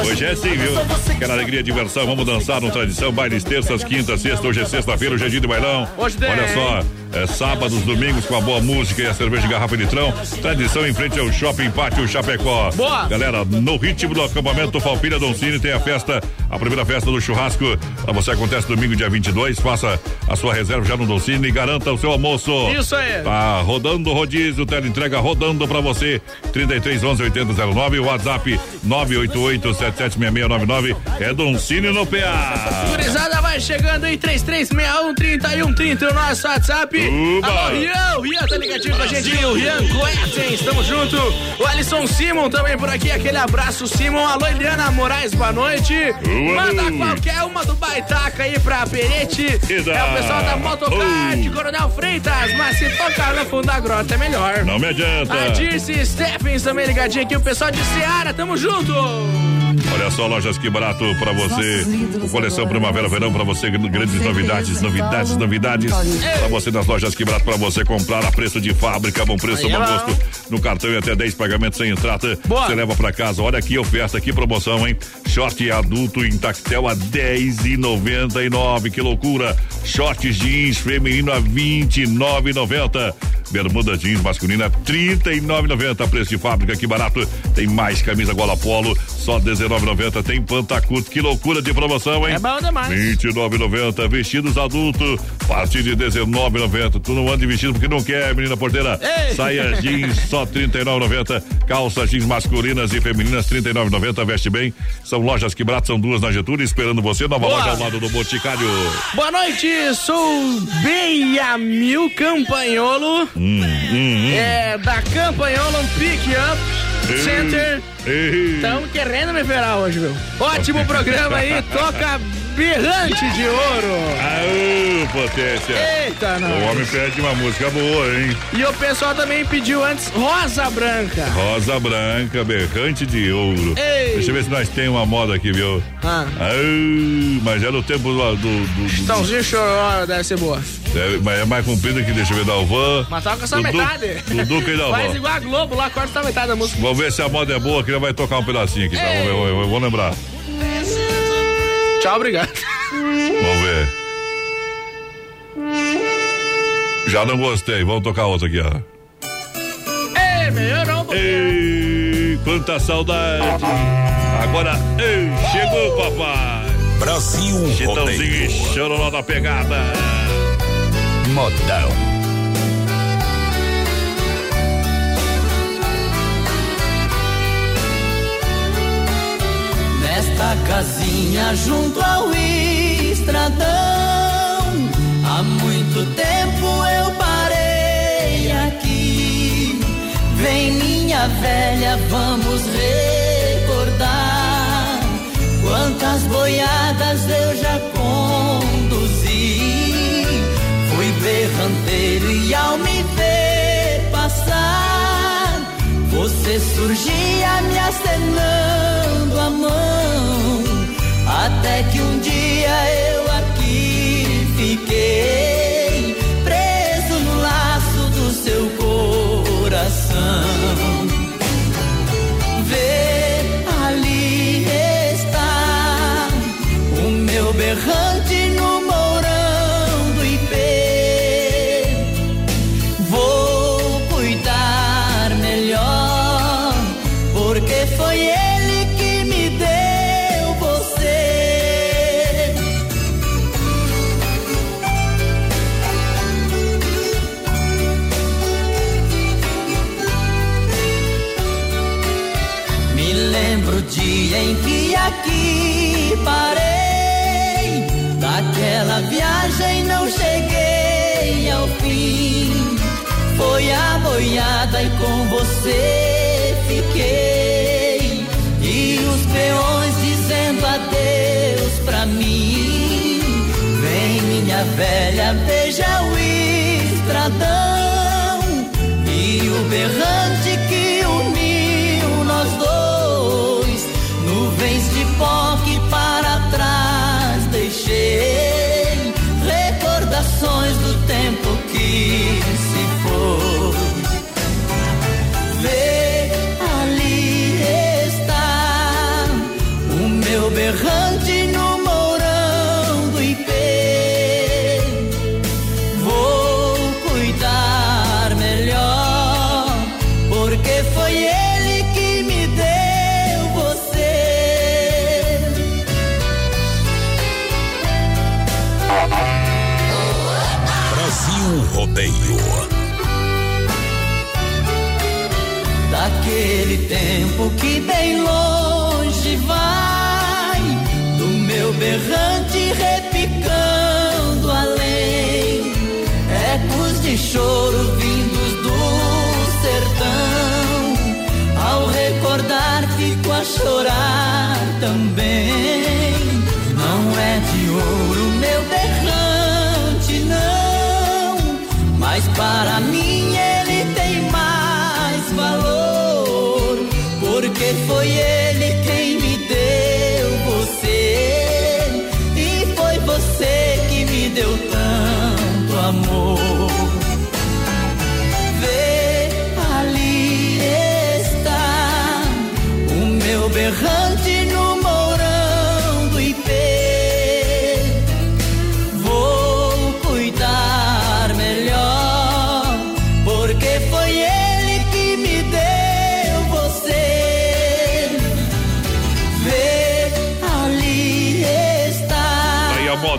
Hoje é assim, viu? Aquela alegria e diversão. Vamos dançar no Tradição. Bailes terças, quintas, sexta. Hoje é sexta-feira, hoje é dia de bailão.
Hoje tem.
Olha só, é sábados, domingos com a boa música e a cerveja de garrafa de litrão. Tradição em frente ao Shopping Pátio Chapecó.
Boa.
Galera, no ritmo do acampamento Falpilha Doncini tem a festa, a primeira festa do churrasco. Pra você acontece domingo, dia 22. Faça a sua reserva já no Doncini e garanta o seu almoço.
Isso aí.
Tá rodando o rodízio, tela entrega rodando pra você. 33 11 8009, WhatsApp 988 776699. É Doncini no PA.
Gurizada vai chegando aí, 3361 3130, o nosso WhatsApp.
Uba.
Alô, Rian, o Rian tá ligadinho com a gente, o Rian Clessens, estamos junto. O Alisson Simon também por aqui, aquele abraço, Simon. Alô, Eliana Moraes, boa noite. Manda qualquer uma do Baitaca aí pra Perete.
Ida.
É o pessoal da Motocard, Coronel Freitas, mas se tocar no fundo da grota é melhor.
Não me adianta.
A Dirce Stephens também ligadinho aqui, o pessoal de Seara, tamo junto.
Olha só, lojas que barato pra você. O coleção Primavera Verão pra você, grandes novidades, novidades, novidades. Pra você nas lojas que barato pra você comprar a preço de fábrica, bom preço,
Aí é
bom gosto. No cartão e até 10 pagamentos sem entrada.
Boa.
Você leva pra casa. Olha aqui, oferta, que promoção, hein? Short adulto em tactel a 10 e 99. Que loucura! Short jeans feminino a 29,90. Bermuda jeans masculina 39,90. Preço de fábrica, que barato. Tem mais camisa gola polo, só 19,90. Tem pantacuto, que loucura de promoção, hein?
É bom demais.
29,90. Vestidos adulto, a partir de 19,90. Tu não anda de vestido porque não quer, menina porteira.
Ei.
Saia jeans, só (laughs) 39,90. Calça jeans masculinas e femininas, 39,90. Veste bem. São lojas que barato, são duas na Getúlio, esperando você. Nova
Boa.
loja ao lado do Boticário.
Boa noite, sou Beiamil Campanholo.
Hum, hum, hum.
É, da Campanholo Pick Up Center. Estamos querendo me ferrar hoje, viu? Ótimo programa aí, (laughs) toca berrante de ouro.
Aô, potência.
Eita, não.
O homem pede uma música boa, hein?
E o pessoal também pediu antes Rosa Branca.
Rosa branca, berrante de ouro.
Ei.
Deixa eu ver se nós tem uma moda aqui, viu?
Ah.
Aô, mas é no tempo do. do, do, do
Estãozinho choró deve ser boa.
é, mas é mais comprida que deixa eu ver da Alvan.
Mas toca só metade.
Do Duca e da
Faz
Alvan.
igual a Globo lá, corta só metade da música.
Vamos ver se a moda é boa, que ele vai tocar um pedacinho aqui, tá? Vamos ver, vamos ver, vamos lembrar.
Tchau, obrigado.
Vamos ver. Já não gostei, vamos tocar outra aqui, ó.
Ei, melhorou um pouquinho.
Ei, quanta saudade. Agora, ei, chegou, papai.
Brasil
Chitãozinho e
Rodeio.
chororó na pegada.
Modão.
da casinha junto ao estradão. Há muito tempo eu parei aqui. Vem minha velha, vamos recordar quantas boiadas eu já conduzi. Fui berranteiro e ao me ver passar, você surgia me acenando a mão até que um dia eu aqui fiquei
Brasil Rodeio.
daquele tempo que bem longe vai, do meu berrante repicando além, ecos de choro vindos do sertão, ao recordar fico a chorar também. Para mim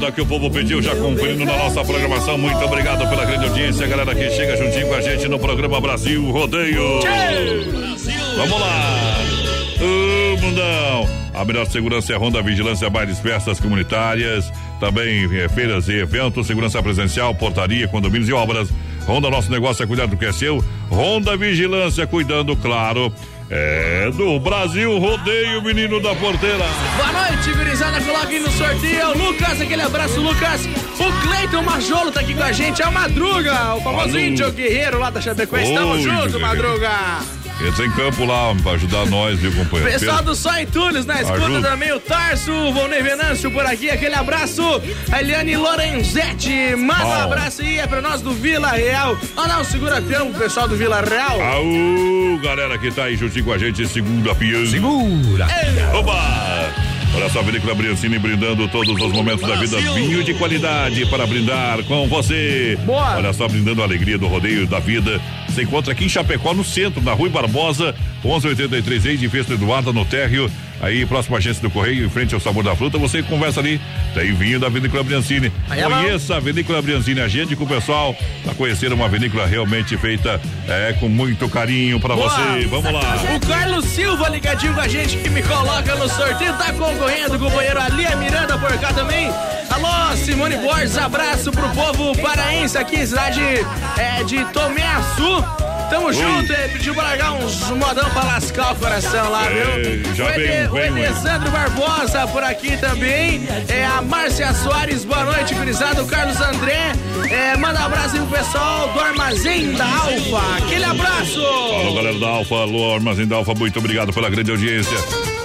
moda que o povo pediu, já cumprindo na nossa programação. Muito obrigado pela grande audiência, galera que chega juntinho com a gente no programa Brasil Rodeio. Vamos lá! Ô, mundão! A melhor segurança é a Ronda Vigilância, bailes, festas comunitárias, também eh, feiras e eventos, segurança presencial, portaria, condomínios e obras. Ronda, nosso negócio é cuidar do que é seu. Ronda Vigilância, cuidando, claro, é do Brasil Rodeio, menino da porteira.
Boa noite, gurizada. Coloque no sorteio. É o Lucas, aquele abraço, Lucas. O Cleiton Majolo tá aqui com a gente. É o Madruga, o famoso
Alô.
índio guerreiro lá da Chapecoense. Tamo junto, Madruga.
Entra em campo lá pra ajudar nós, viu, companheiro?
Pessoal do Só em Tunes na escuta
Ajuda.
também, o Tarso, o Volney Venâncio por aqui, aquele abraço, a Eliane Lorenzetti, manda um abraço aí, é pra nós do Vila Real. Olha lá o segura pro pessoal do Vila Real.
Aú, galera que tá aí juntinho com a gente, segunda piano.
Segura.
Oba! Olha só, Vinícola Briancini brindando todos os momentos da vida. Vinho de qualidade para brindar com você.
Boa!
Olha só, brindando a alegria do rodeio da vida. Você encontra aqui em Chapecó, no centro, na Rui Barbosa, 1183, em de Festa Eduarda, no térreo. Aí, próxima agência do Correio, em frente ao Sabor da Fruta, você conversa ali. Tem vinho da Vinícola Briancini.
É.
Conheça a Vinícola Briancini, agende com o pessoal para conhecer uma vinícola realmente feita é, com muito carinho para você. Vamos lá.
O Carlos Silva ligadinho com a gente que me coloca no sorteio, tá concorrendo, companheiro Alia Miranda por cá também. Alô, Simone Borges, abraço pro povo paraense aqui, cidade é, de Tomé Açu. Tamo junto, ele pediu pra largar uns modão pra lascar o coração lá, viu?
já
o Ede- o Barbosa por aqui também. É a Márcia Soares, boa noite, gurizada. O Carlos André. É, manda um abraço aí pro pessoal do Armazém da Alfa. Aquele abraço!
Alô, galera da Alfa, alô, Armazém da Alfa, muito obrigado pela grande audiência.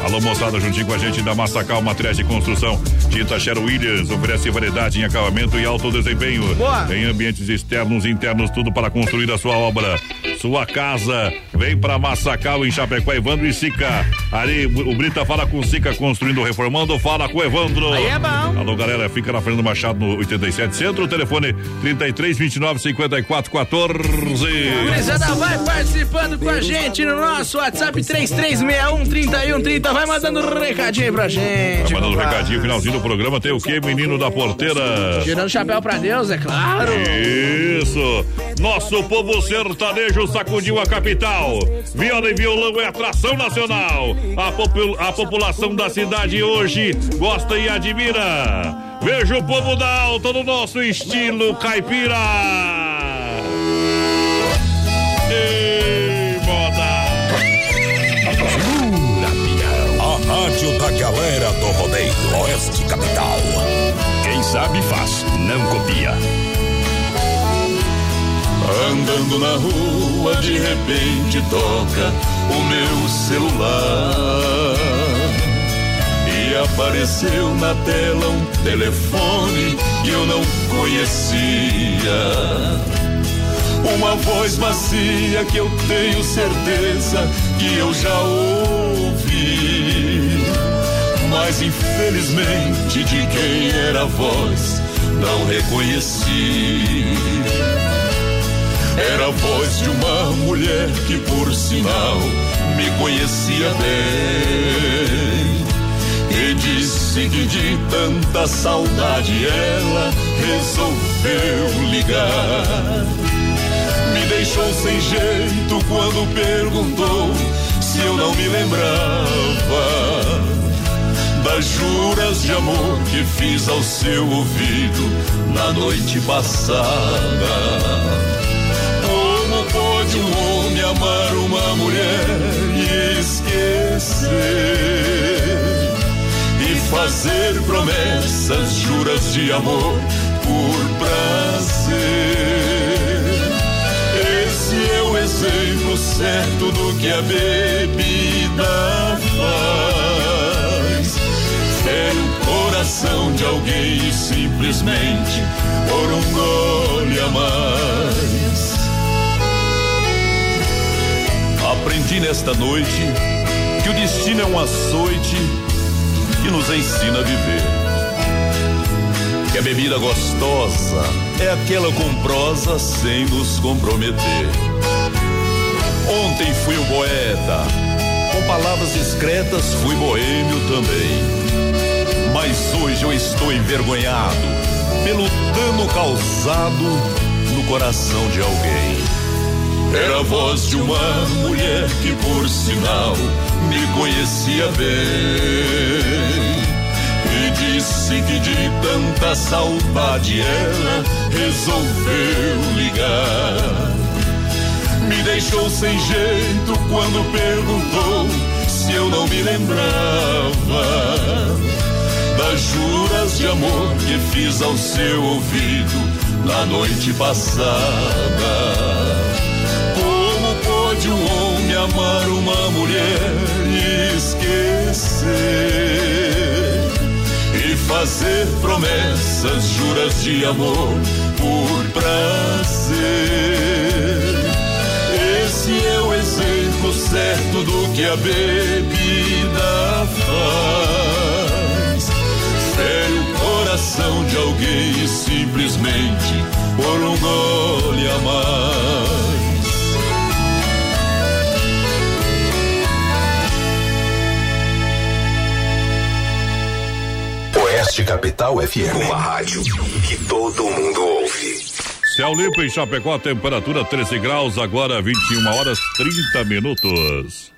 Alô, moçada, juntinho com a gente da Massacal Materiais de Construção. Tinta Sher Williams oferece variedade em acabamento e alto desempenho.
Boa.
Em ambientes externos e internos, tudo para construir a sua obra. Sua casa. Vem pra Massacal em Chapecó, Evandro e Sica. Ali, o Brita fala com Sica construindo, reformando, fala com Evandro.
Aí é bom.
Alô, galera, fica na Fernando Machado no 87 Centro, telefone 33 29 54 14.
Gurizada, vai participando com a gente no nosso WhatsApp 3361-3130. Vai mandando um recadinho pra gente.
Vai mandando um recadinho, finalzinho do programa tem o que, menino da porteira?
Tirando chapéu pra Deus, é claro.
Isso! Nosso povo sertanejo sacudiu a capital. Viola e violão é atração nacional. A, popul- a população da cidade hoje gosta e admira. Veja o povo da alta no nosso estilo caipira.
Oeste Capital.
Quem sabe faz, não copia.
Andando na rua, de repente toca o meu celular. E apareceu na tela um telefone que eu não conhecia. Uma voz macia que eu tenho certeza que eu já ouvi. Mas infelizmente de quem era a voz não reconheci. Era a voz de uma mulher que, por sinal, me conhecia bem. E disse que de tanta saudade ela resolveu ligar. Me deixou sem jeito quando perguntou se eu não me lembrava das juras de amor que fiz ao seu ouvido na noite passada. Como pode um homem amar uma mulher e esquecer? E fazer promessas, juras de amor por prazer. Esse é o exemplo certo do que a bebida faz. O coração de alguém simplesmente por um gole a mais. Aprendi nesta noite que o destino é um açoite que nos ensina a viver. Que a bebida gostosa é aquela com prosa sem nos comprometer. Ontem fui o poeta, com palavras discretas fui boêmio também. Mas hoje eu estou envergonhado pelo dano causado no coração de alguém. Era a voz de uma mulher que, por sinal, me conhecia bem. E disse que de tanta saudade ela resolveu ligar. Me deixou sem jeito quando perguntou se eu não me lembrava das juras de amor que fiz ao seu ouvido na noite passada. Como pode um homem amar uma mulher e esquecer? E fazer promessas, juras de amor por prazer. Esse é o exemplo certo do que a bebida faz. Fere o coração de alguém e simplesmente por um gole a mais.
Oeste Capital FM. Uma rádio que todo mundo ouve.
Céu limpo em Chapecó, temperatura 13 graus, agora 21 horas 30 minutos.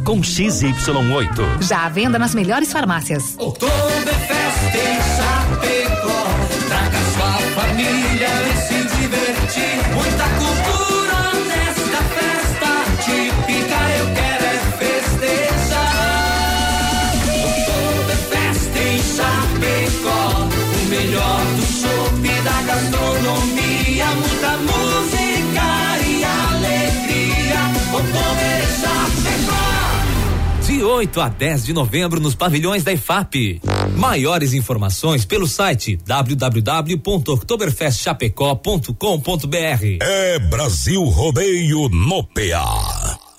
com XY8.
Já à venda nas melhores farmácias.
Oktoberfest em Chapecó. Traga sua família
8 a 10 de novembro nos pavilhões da IFAP. Maiores informações pelo site www.oktoberfestchapecó.com.br.
É Brasil Rodeio no PA.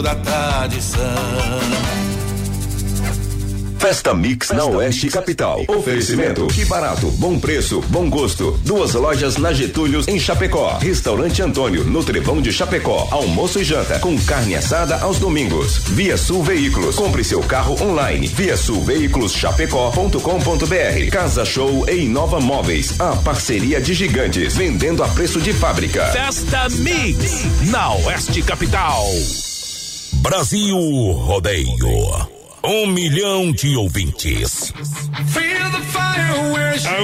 da tradição.
Festa Mix na Oeste Capital. Oferecimento. Que barato, bom preço, bom gosto. Duas lojas na Getúlio em Chapecó. Restaurante Antônio, no Trevão de Chapecó. Almoço e janta com carne assada aos domingos. Via Sul Veículos. Compre seu carro online. Via Sul Veículos Chapecó.com.br. Casa Show e Inova Móveis. A parceria de gigantes. Vendendo a preço de fábrica.
Festa Mix na Oeste Capital. Brasil Rodeio. Um milhão de ouvintes.
Feel the fireworks.
Aô,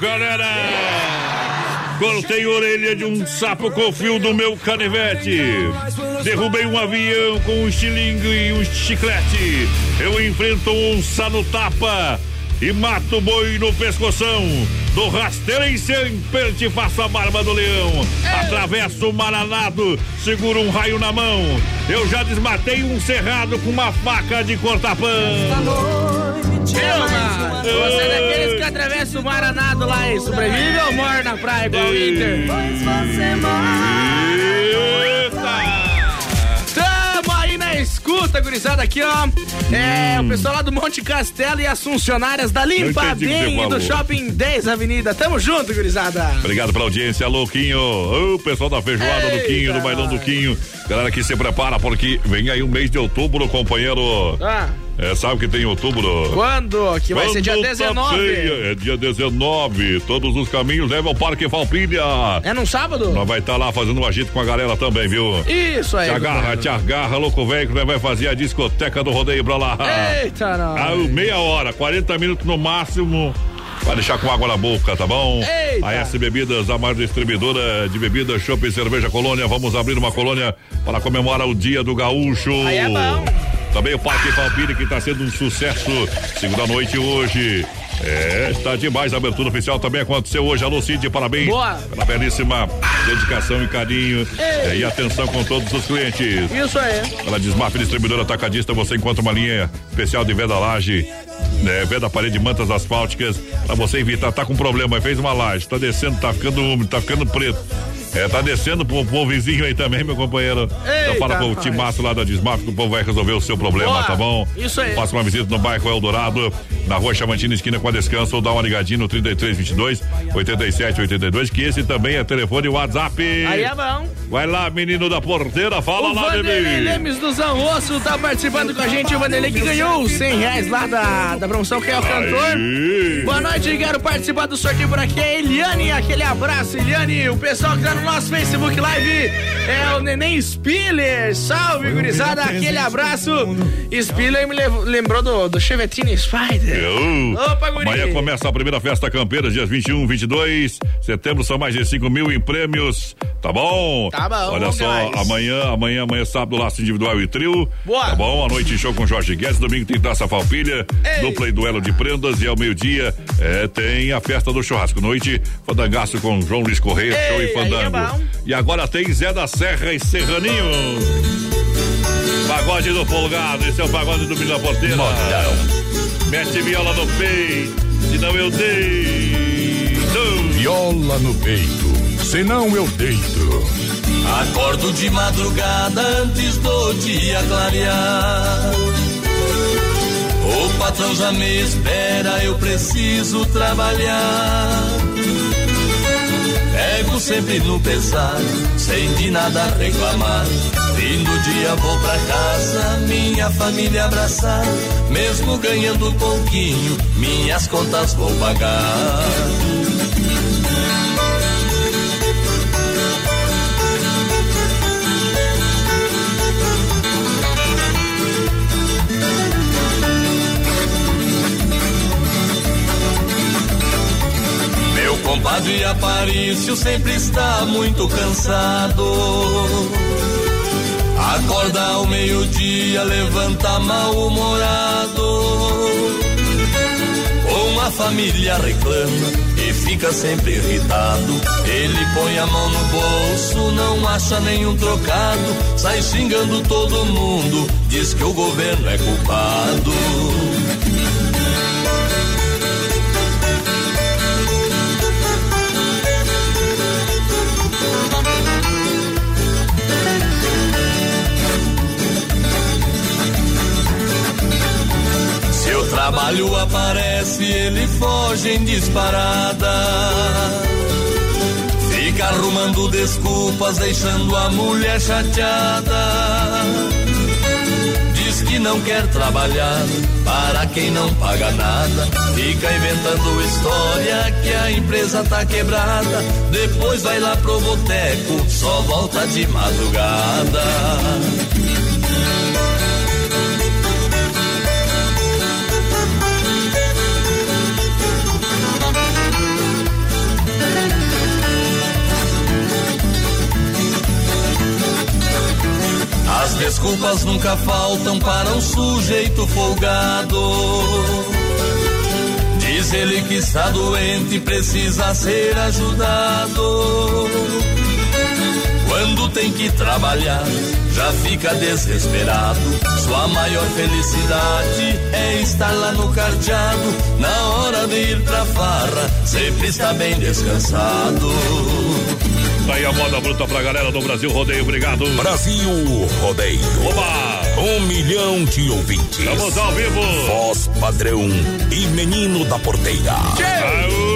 galera! Cortei a orelha de um sapo com fio do meu canivete. Derrubei um avião com um estilingue e um chiclete. Eu enfrento um onça no tapa e mato o boi no pescoção. Do rasteiro em sempre te faço a barba do leão. Atravesso o maranado, seguro um raio na mão. Eu já desmatei um cerrado com uma faca de cortar pão.
Vilma, você é daqueles que atravessa o Maranado lá e sobrevive ou morre na praia igual o Inter? Tamo aí na escuta, gurizada, aqui, ó. É, o pessoal lá do Monte Castelo e as funcionárias da Limpa
o
Bem e do. Shopping 10 Avenida. Tamo junto, gurizada.
Obrigado pela audiência, alô, Quinho. Ô, pessoal da feijoada do Quinho, do bailão do Quinho. Galera que se prepara, porque vem aí o mês de outubro, companheiro.
Ah,
É, sabe que tem outubro?
quando? Que vai ser dia
Quando tá
19.
ceia, é dia 19. Todos os caminhos levam ao Parque Falpilha.
É num sábado?
Nós vai estar lá fazendo um agito com a galera também, viu?
Isso aí.
Te agarra, te agarra, louco velho, que nós vai fazer a discoteca do rodeio pra lá.
Eita, não.
Ah, meia hora, 40 minutos no máximo. Vai deixar com água na boca, tá bom?
Eita.
A S Bebidas, a maior distribuidora de bebidas, chopp e cerveja colônia. Vamos abrir uma colônia para comemorar o dia do gaúcho.
Aí é bom.
Também o Parque Palpire, que está sendo um sucesso. Segunda noite hoje. É, está demais. A abertura oficial também aconteceu hoje. Alô, Cid, parabéns.
Boa.
Pela belíssima dedicação e carinho. É, e atenção com todos os clientes.
Isso aí.
Ela Desmaf Distribuidora Atacadista, você encontra uma linha especial de venda laje, né, venda parede, mantas asfálticas, pra você evitar, tá com problema, fez uma laje, tá descendo, tá ficando úmido, tá ficando preto. É, tá descendo pro, pro vizinho aí também, meu companheiro. então fala com o timaço lá da Desmaf que o povo vai resolver o seu problema,
Boa.
tá bom?
Isso aí.
Faça uma visita no bairro Eldorado, na rua Chamantina, esquina com a Descanso, ou dá uma ligadinha no 3322 8782, que esse também é telefone WhatsApp.
Aí é bom.
Vai lá, menino da porteira, fala
o
lá,
Vanderlei
bebê.
Lemes do Zanrosso tá participando com a gente. O Vanderlei que ganhou os 100 reais lá da, da promoção que é o cantor.
Aí.
Boa noite, quero participar do sorteio por aqui. É Eliane, aquele abraço, Eliane. O pessoal que tá no nosso Facebook Live é o Neném Spiller. Salve, gurizada, aquele abraço. Spiller me lembrou do, do Chevetine Spider.
Eu.
Opa, guri.
Amanhã começa a primeira festa campeira, dias 21, 22. Setembro são mais de 5 mil em prêmios. Tá bom?
Tá bom,
Olha só, amanhã, amanhã, amanhã, sábado, laço individual e trio.
Boa.
Tá bom? A noite show com Jorge Guedes. Domingo tem taça falpilha.
Ei.
Dupla e duelo de prendas. E ao meio-dia é, tem a festa do churrasco. Noite, fandangaço com João Luiz Correia,
Ei,
show e
é
fandango.
bom.
e agora tem Zé da Serra e Serraninho. Pagode do Folgado, esse é o pagode do Milha Porteira. Mete viola no peito, senão eu deito.
Viola no peito, senão eu deito.
Acordo de madrugada antes do dia clarear. O patrão já me espera, eu preciso trabalhar. Pego sempre no pesar, sem de nada reclamar. Fim do dia vou pra casa, minha família abraçar. Mesmo ganhando pouquinho, minhas contas vou pagar. Compadre Aparício sempre está muito cansado. Acorda ao meio-dia, levanta mal-humorado. Uma família reclama e fica sempre irritado. Ele põe a mão no bolso, não acha nenhum trocado. Sai xingando todo mundo, diz que o governo é culpado. Trabalho aparece, ele foge em disparada. Fica arrumando desculpas, deixando a mulher chateada. Diz que não quer trabalhar para quem não paga nada. Fica inventando história que a empresa tá quebrada. Depois vai lá pro boteco, só volta de madrugada. As desculpas nunca faltam para um sujeito folgado. Diz ele que está doente e precisa ser ajudado. Quando tem que trabalhar, já fica desesperado. Sua maior felicidade é estar lá no cardeado. Na hora de ir pra farra, sempre está bem descansado.
Tá aí a moda bruta pra galera do Brasil Rodeio, obrigado.
Brasil Rodeio.
Oba!
Um milhão de ouvintes.
Estamos ao vivo.
Voz padrão e menino da porteira.
Mudou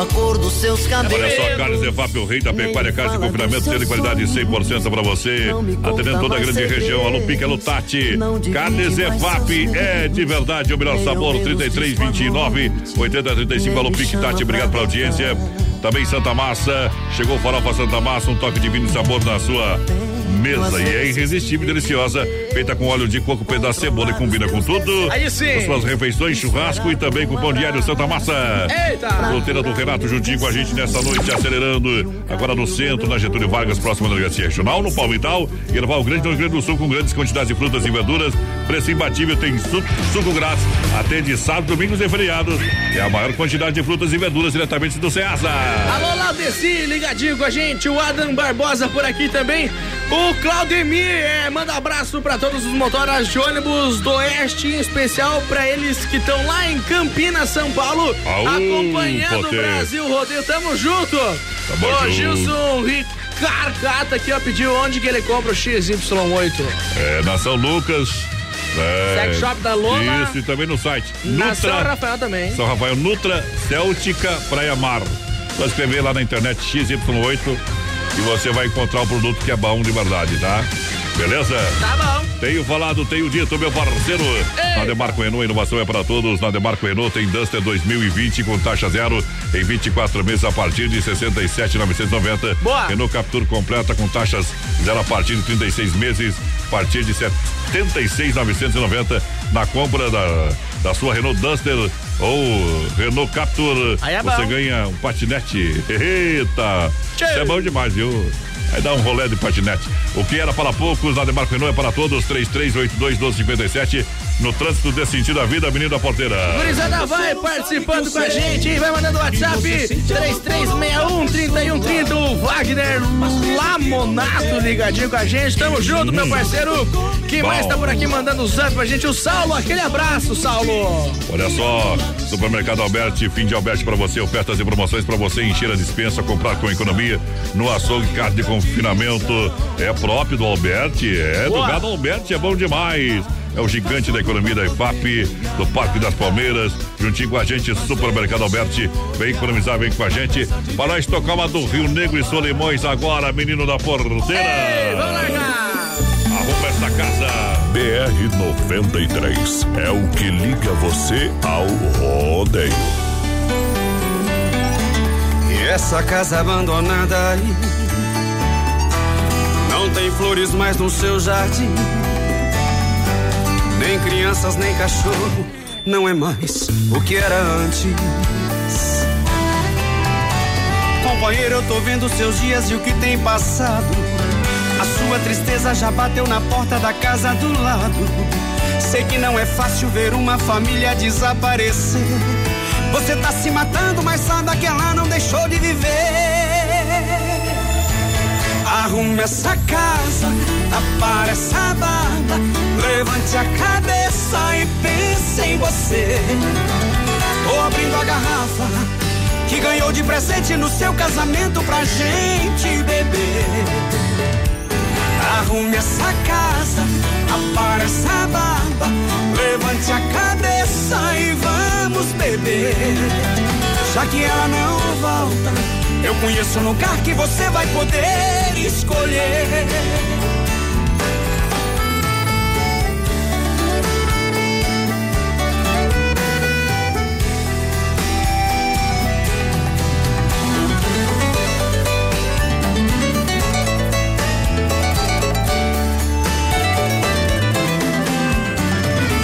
a cor dos seus cabelos.
Olha só, Carnes Evap, o rei da pecuária, carne de confinamento, tendo qualidade 100% pra você. Atendendo toda a grande região. Alô, Pique, alô, Tati. Carnes Evap é de verdade o melhor sabor. 33, 29, 80, 35. Alô, Pique, Tati, obrigado pela audiência. Também Santa Massa. Chegou Farofa Santa Massa, um toque de vinho e sabor na sua mesa. E é irresistível e deliciosa. Feita com óleo de coco, pedaço de cebola e combina com tudo.
Aí sim.
Com suas refeições, churrasco e também com pão diário Santa Massa.
Eita!
Fronteira do Renato juntinho com a gente nessa noite, acelerando. Agora no centro, na Getúlio Vargas, próxima da Delegacia Regional, no Palmital. E Erval Grande, no Rio Grande do Sul, com grandes quantidades de frutas e verduras. Preço imbatível, tem suco, suco grátis. Até de sábado, domingos e feriados. É a maior quantidade de frutas e verduras diretamente do Ceasa.
Alô, Laudeci, ligadinho com a gente. O Adam Barbosa por aqui também. O Claudemir é, manda abraço pra todos os motoras de ônibus do Oeste, em especial pra eles que estão lá em Campinas, São Paulo,
Aú,
acompanhando o Brasil Rodeio. Tamo junto.
Tamo
Ô,
junto.
Gilson Ricarcata aqui, ó, pediu onde que ele compra o XY8.
É, na São Lucas. É,
Sex Shop da Loma.
Isso, e também no site.
Na São Rafael também.
São Rafael Nutra Céltica Praia Mar. Só escrever lá na internet XY8 e você vai encontrar o produto que é bom de verdade, tá? Beleza?
Tá bom.
Tenho falado, tenho dito, meu parceiro. Na Demarco Renault, inovação é para todos. Na Demarco Renault tem Duster 2020 com taxa zero em 24 meses a partir de 67,990.
Boa.
Renault Captur completa com taxas zero a partir de 36 meses, a partir de 76,990 na compra da, da sua Renault Duster ou Renault Captur.
É
você ganha um patinete. Eita! Isso é bom demais, viu? Aí dá um rolê de patinete. O que era para poucos, na Demarco Renault é para todos. 3382-1257. No trânsito desse sentido da vida, Menino da Porteira.
Gurizada vai participando com a gente, vai mandando WhatsApp 3361-3130. O Wagner Lamonato ligadinho com a gente. Tamo junto, meu parceiro. Quem
Bom.
mais tá por aqui mandando o zap pra gente? O Saulo, aquele abraço, Saulo.
Olha só, Supermercado Alberti, fim de Alberti para você, ofertas e promoções para você encher a dispensa, comprar com economia no açougue, carne de confinamento é próprio do Alberti, é do
Boa.
gado Alberti, é bom demais. É o gigante da economia da IFAP, do Parque das Palmeiras, juntinho com a gente, Supermercado Alberti. Vem economizar, vem com a gente. Para nós tocar uma do Rio Negro e Solimões agora, menino da porteira.
Vamos largar.
Arruma essa casa.
BR 93 é o que liga você ao rodeio.
E essa casa abandonada aí Não tem flores mais no seu jardim crianças, nem cachorro Não é mais o que era antes. Companheiro, eu tô vendo seus dias e o que tem passado. A sua tristeza já bateu na porta da casa do lado. Sei que não é fácil ver uma família desaparecer. Você tá se matando, mas sabe que ela não deixou de viver. Arrume essa casa, apare essa barba, levante a cabeça e pense em você. Tô abrindo a garrafa que ganhou de presente no seu casamento pra gente beber. Arrume essa casa, apare essa barba, levante a cabeça e vamos beber. Já que ela não volta, eu conheço um lugar que você vai poder escolher.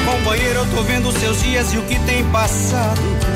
Companheiro, eu tô vendo seus dias e o que tem passado.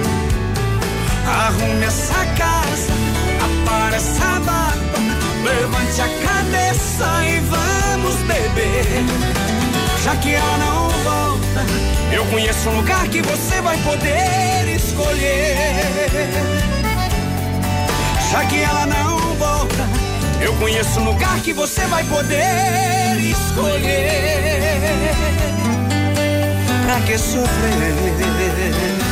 Arrume essa casa, apare essa barba, levante a cabeça e vamos beber. Já que ela não volta, eu conheço um lugar que você vai poder escolher. Já que ela não volta, eu conheço um lugar que você vai poder escolher. Pra que sofrer?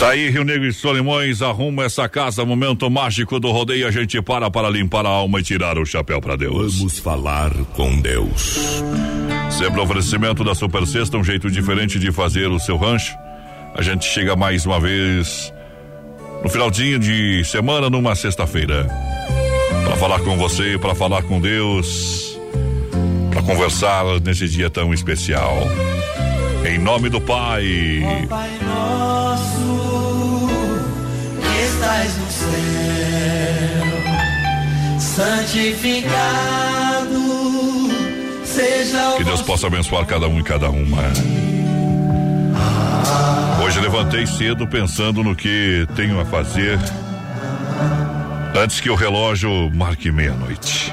Tá aí, Rio Negro e Solimões, arruma essa casa, momento mágico do rodeio, a gente para para limpar a alma e tirar o chapéu para Deus.
Vamos falar com Deus.
Sempre oferecimento da Super Sexta, um jeito diferente de fazer o seu rancho. A gente chega mais uma vez no finalzinho de semana, numa sexta-feira. Para falar com você, para falar com Deus, para conversar nesse dia tão especial. Em nome do Pai.
Ó Pai nosso, estás no céu, santificado seja o
Que Deus possa abençoar cada um e cada uma. Hoje levantei cedo pensando no que tenho a fazer antes que o relógio marque meia-noite.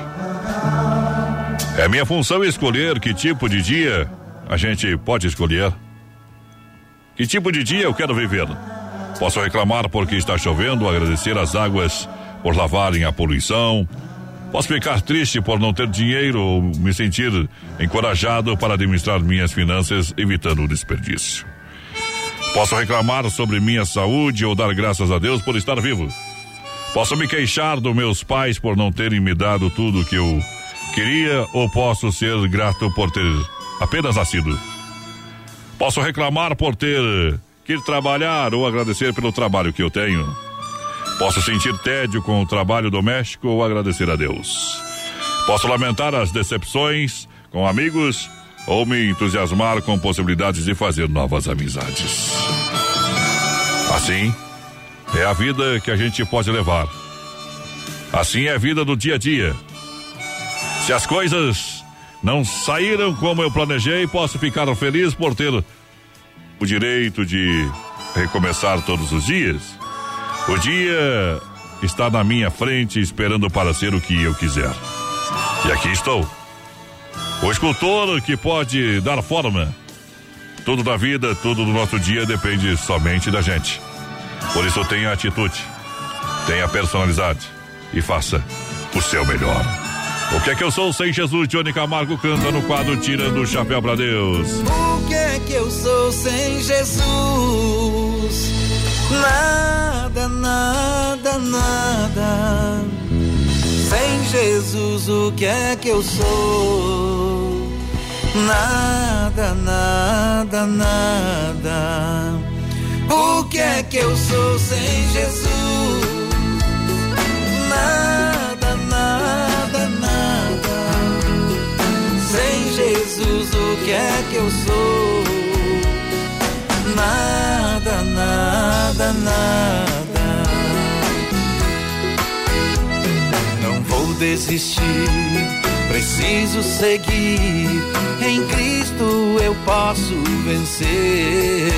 É minha função escolher que tipo de dia a gente pode escolher. Que tipo de dia eu quero viver? Posso reclamar porque está chovendo, agradecer as águas por lavarem a poluição. Posso ficar triste por não ter dinheiro ou me sentir encorajado para administrar minhas finanças, evitando o desperdício. Posso reclamar sobre minha saúde ou dar graças a Deus por estar vivo. Posso me queixar dos meus pais por não terem me dado tudo o que eu queria ou posso ser grato por ter apenas nascido. Posso reclamar por ter que trabalhar ou agradecer pelo trabalho que eu tenho. Posso sentir tédio com o trabalho doméstico ou agradecer a Deus. Posso lamentar as decepções com amigos ou me entusiasmar com possibilidades de fazer novas amizades. Assim, é a vida que a gente pode levar. Assim é a vida do dia a dia. Se as coisas não saíram como eu planejei, posso ficar feliz por ter o direito de recomeçar todos os dias. O dia está na minha frente esperando para ser o que eu quiser. E aqui estou. O escultor que pode dar forma. Tudo da vida, tudo do nosso dia depende somente da gente. Por isso tenha atitude, tenha personalidade e faça o seu melhor. O que é que eu sou sem Jesus? Johnny Camargo canta no quadro Tirando o Chapéu para Deus.
O que é que eu sou sem Jesus? Nada, nada, nada. Sem Jesus, o que é que eu sou? Nada, nada, nada. O que é que eu sou sem Jesus? Jesus, o que é que eu sou? Nada, nada, nada. Não vou desistir, preciso seguir. Em Cristo eu posso vencer.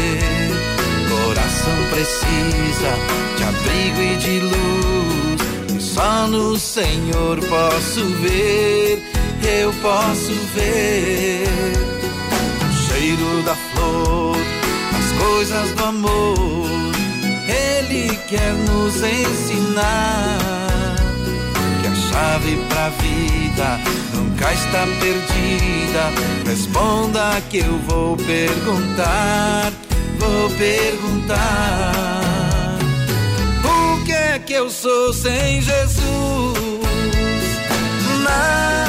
Coração precisa de abrigo e de luz. E só no Senhor posso ver, eu posso ver o cheiro da flor, as coisas do amor. Ele quer nos ensinar que a chave pra vida nunca está perdida. Responda que eu vou perguntar, vou perguntar. O que é que eu sou sem Jesus? Nada,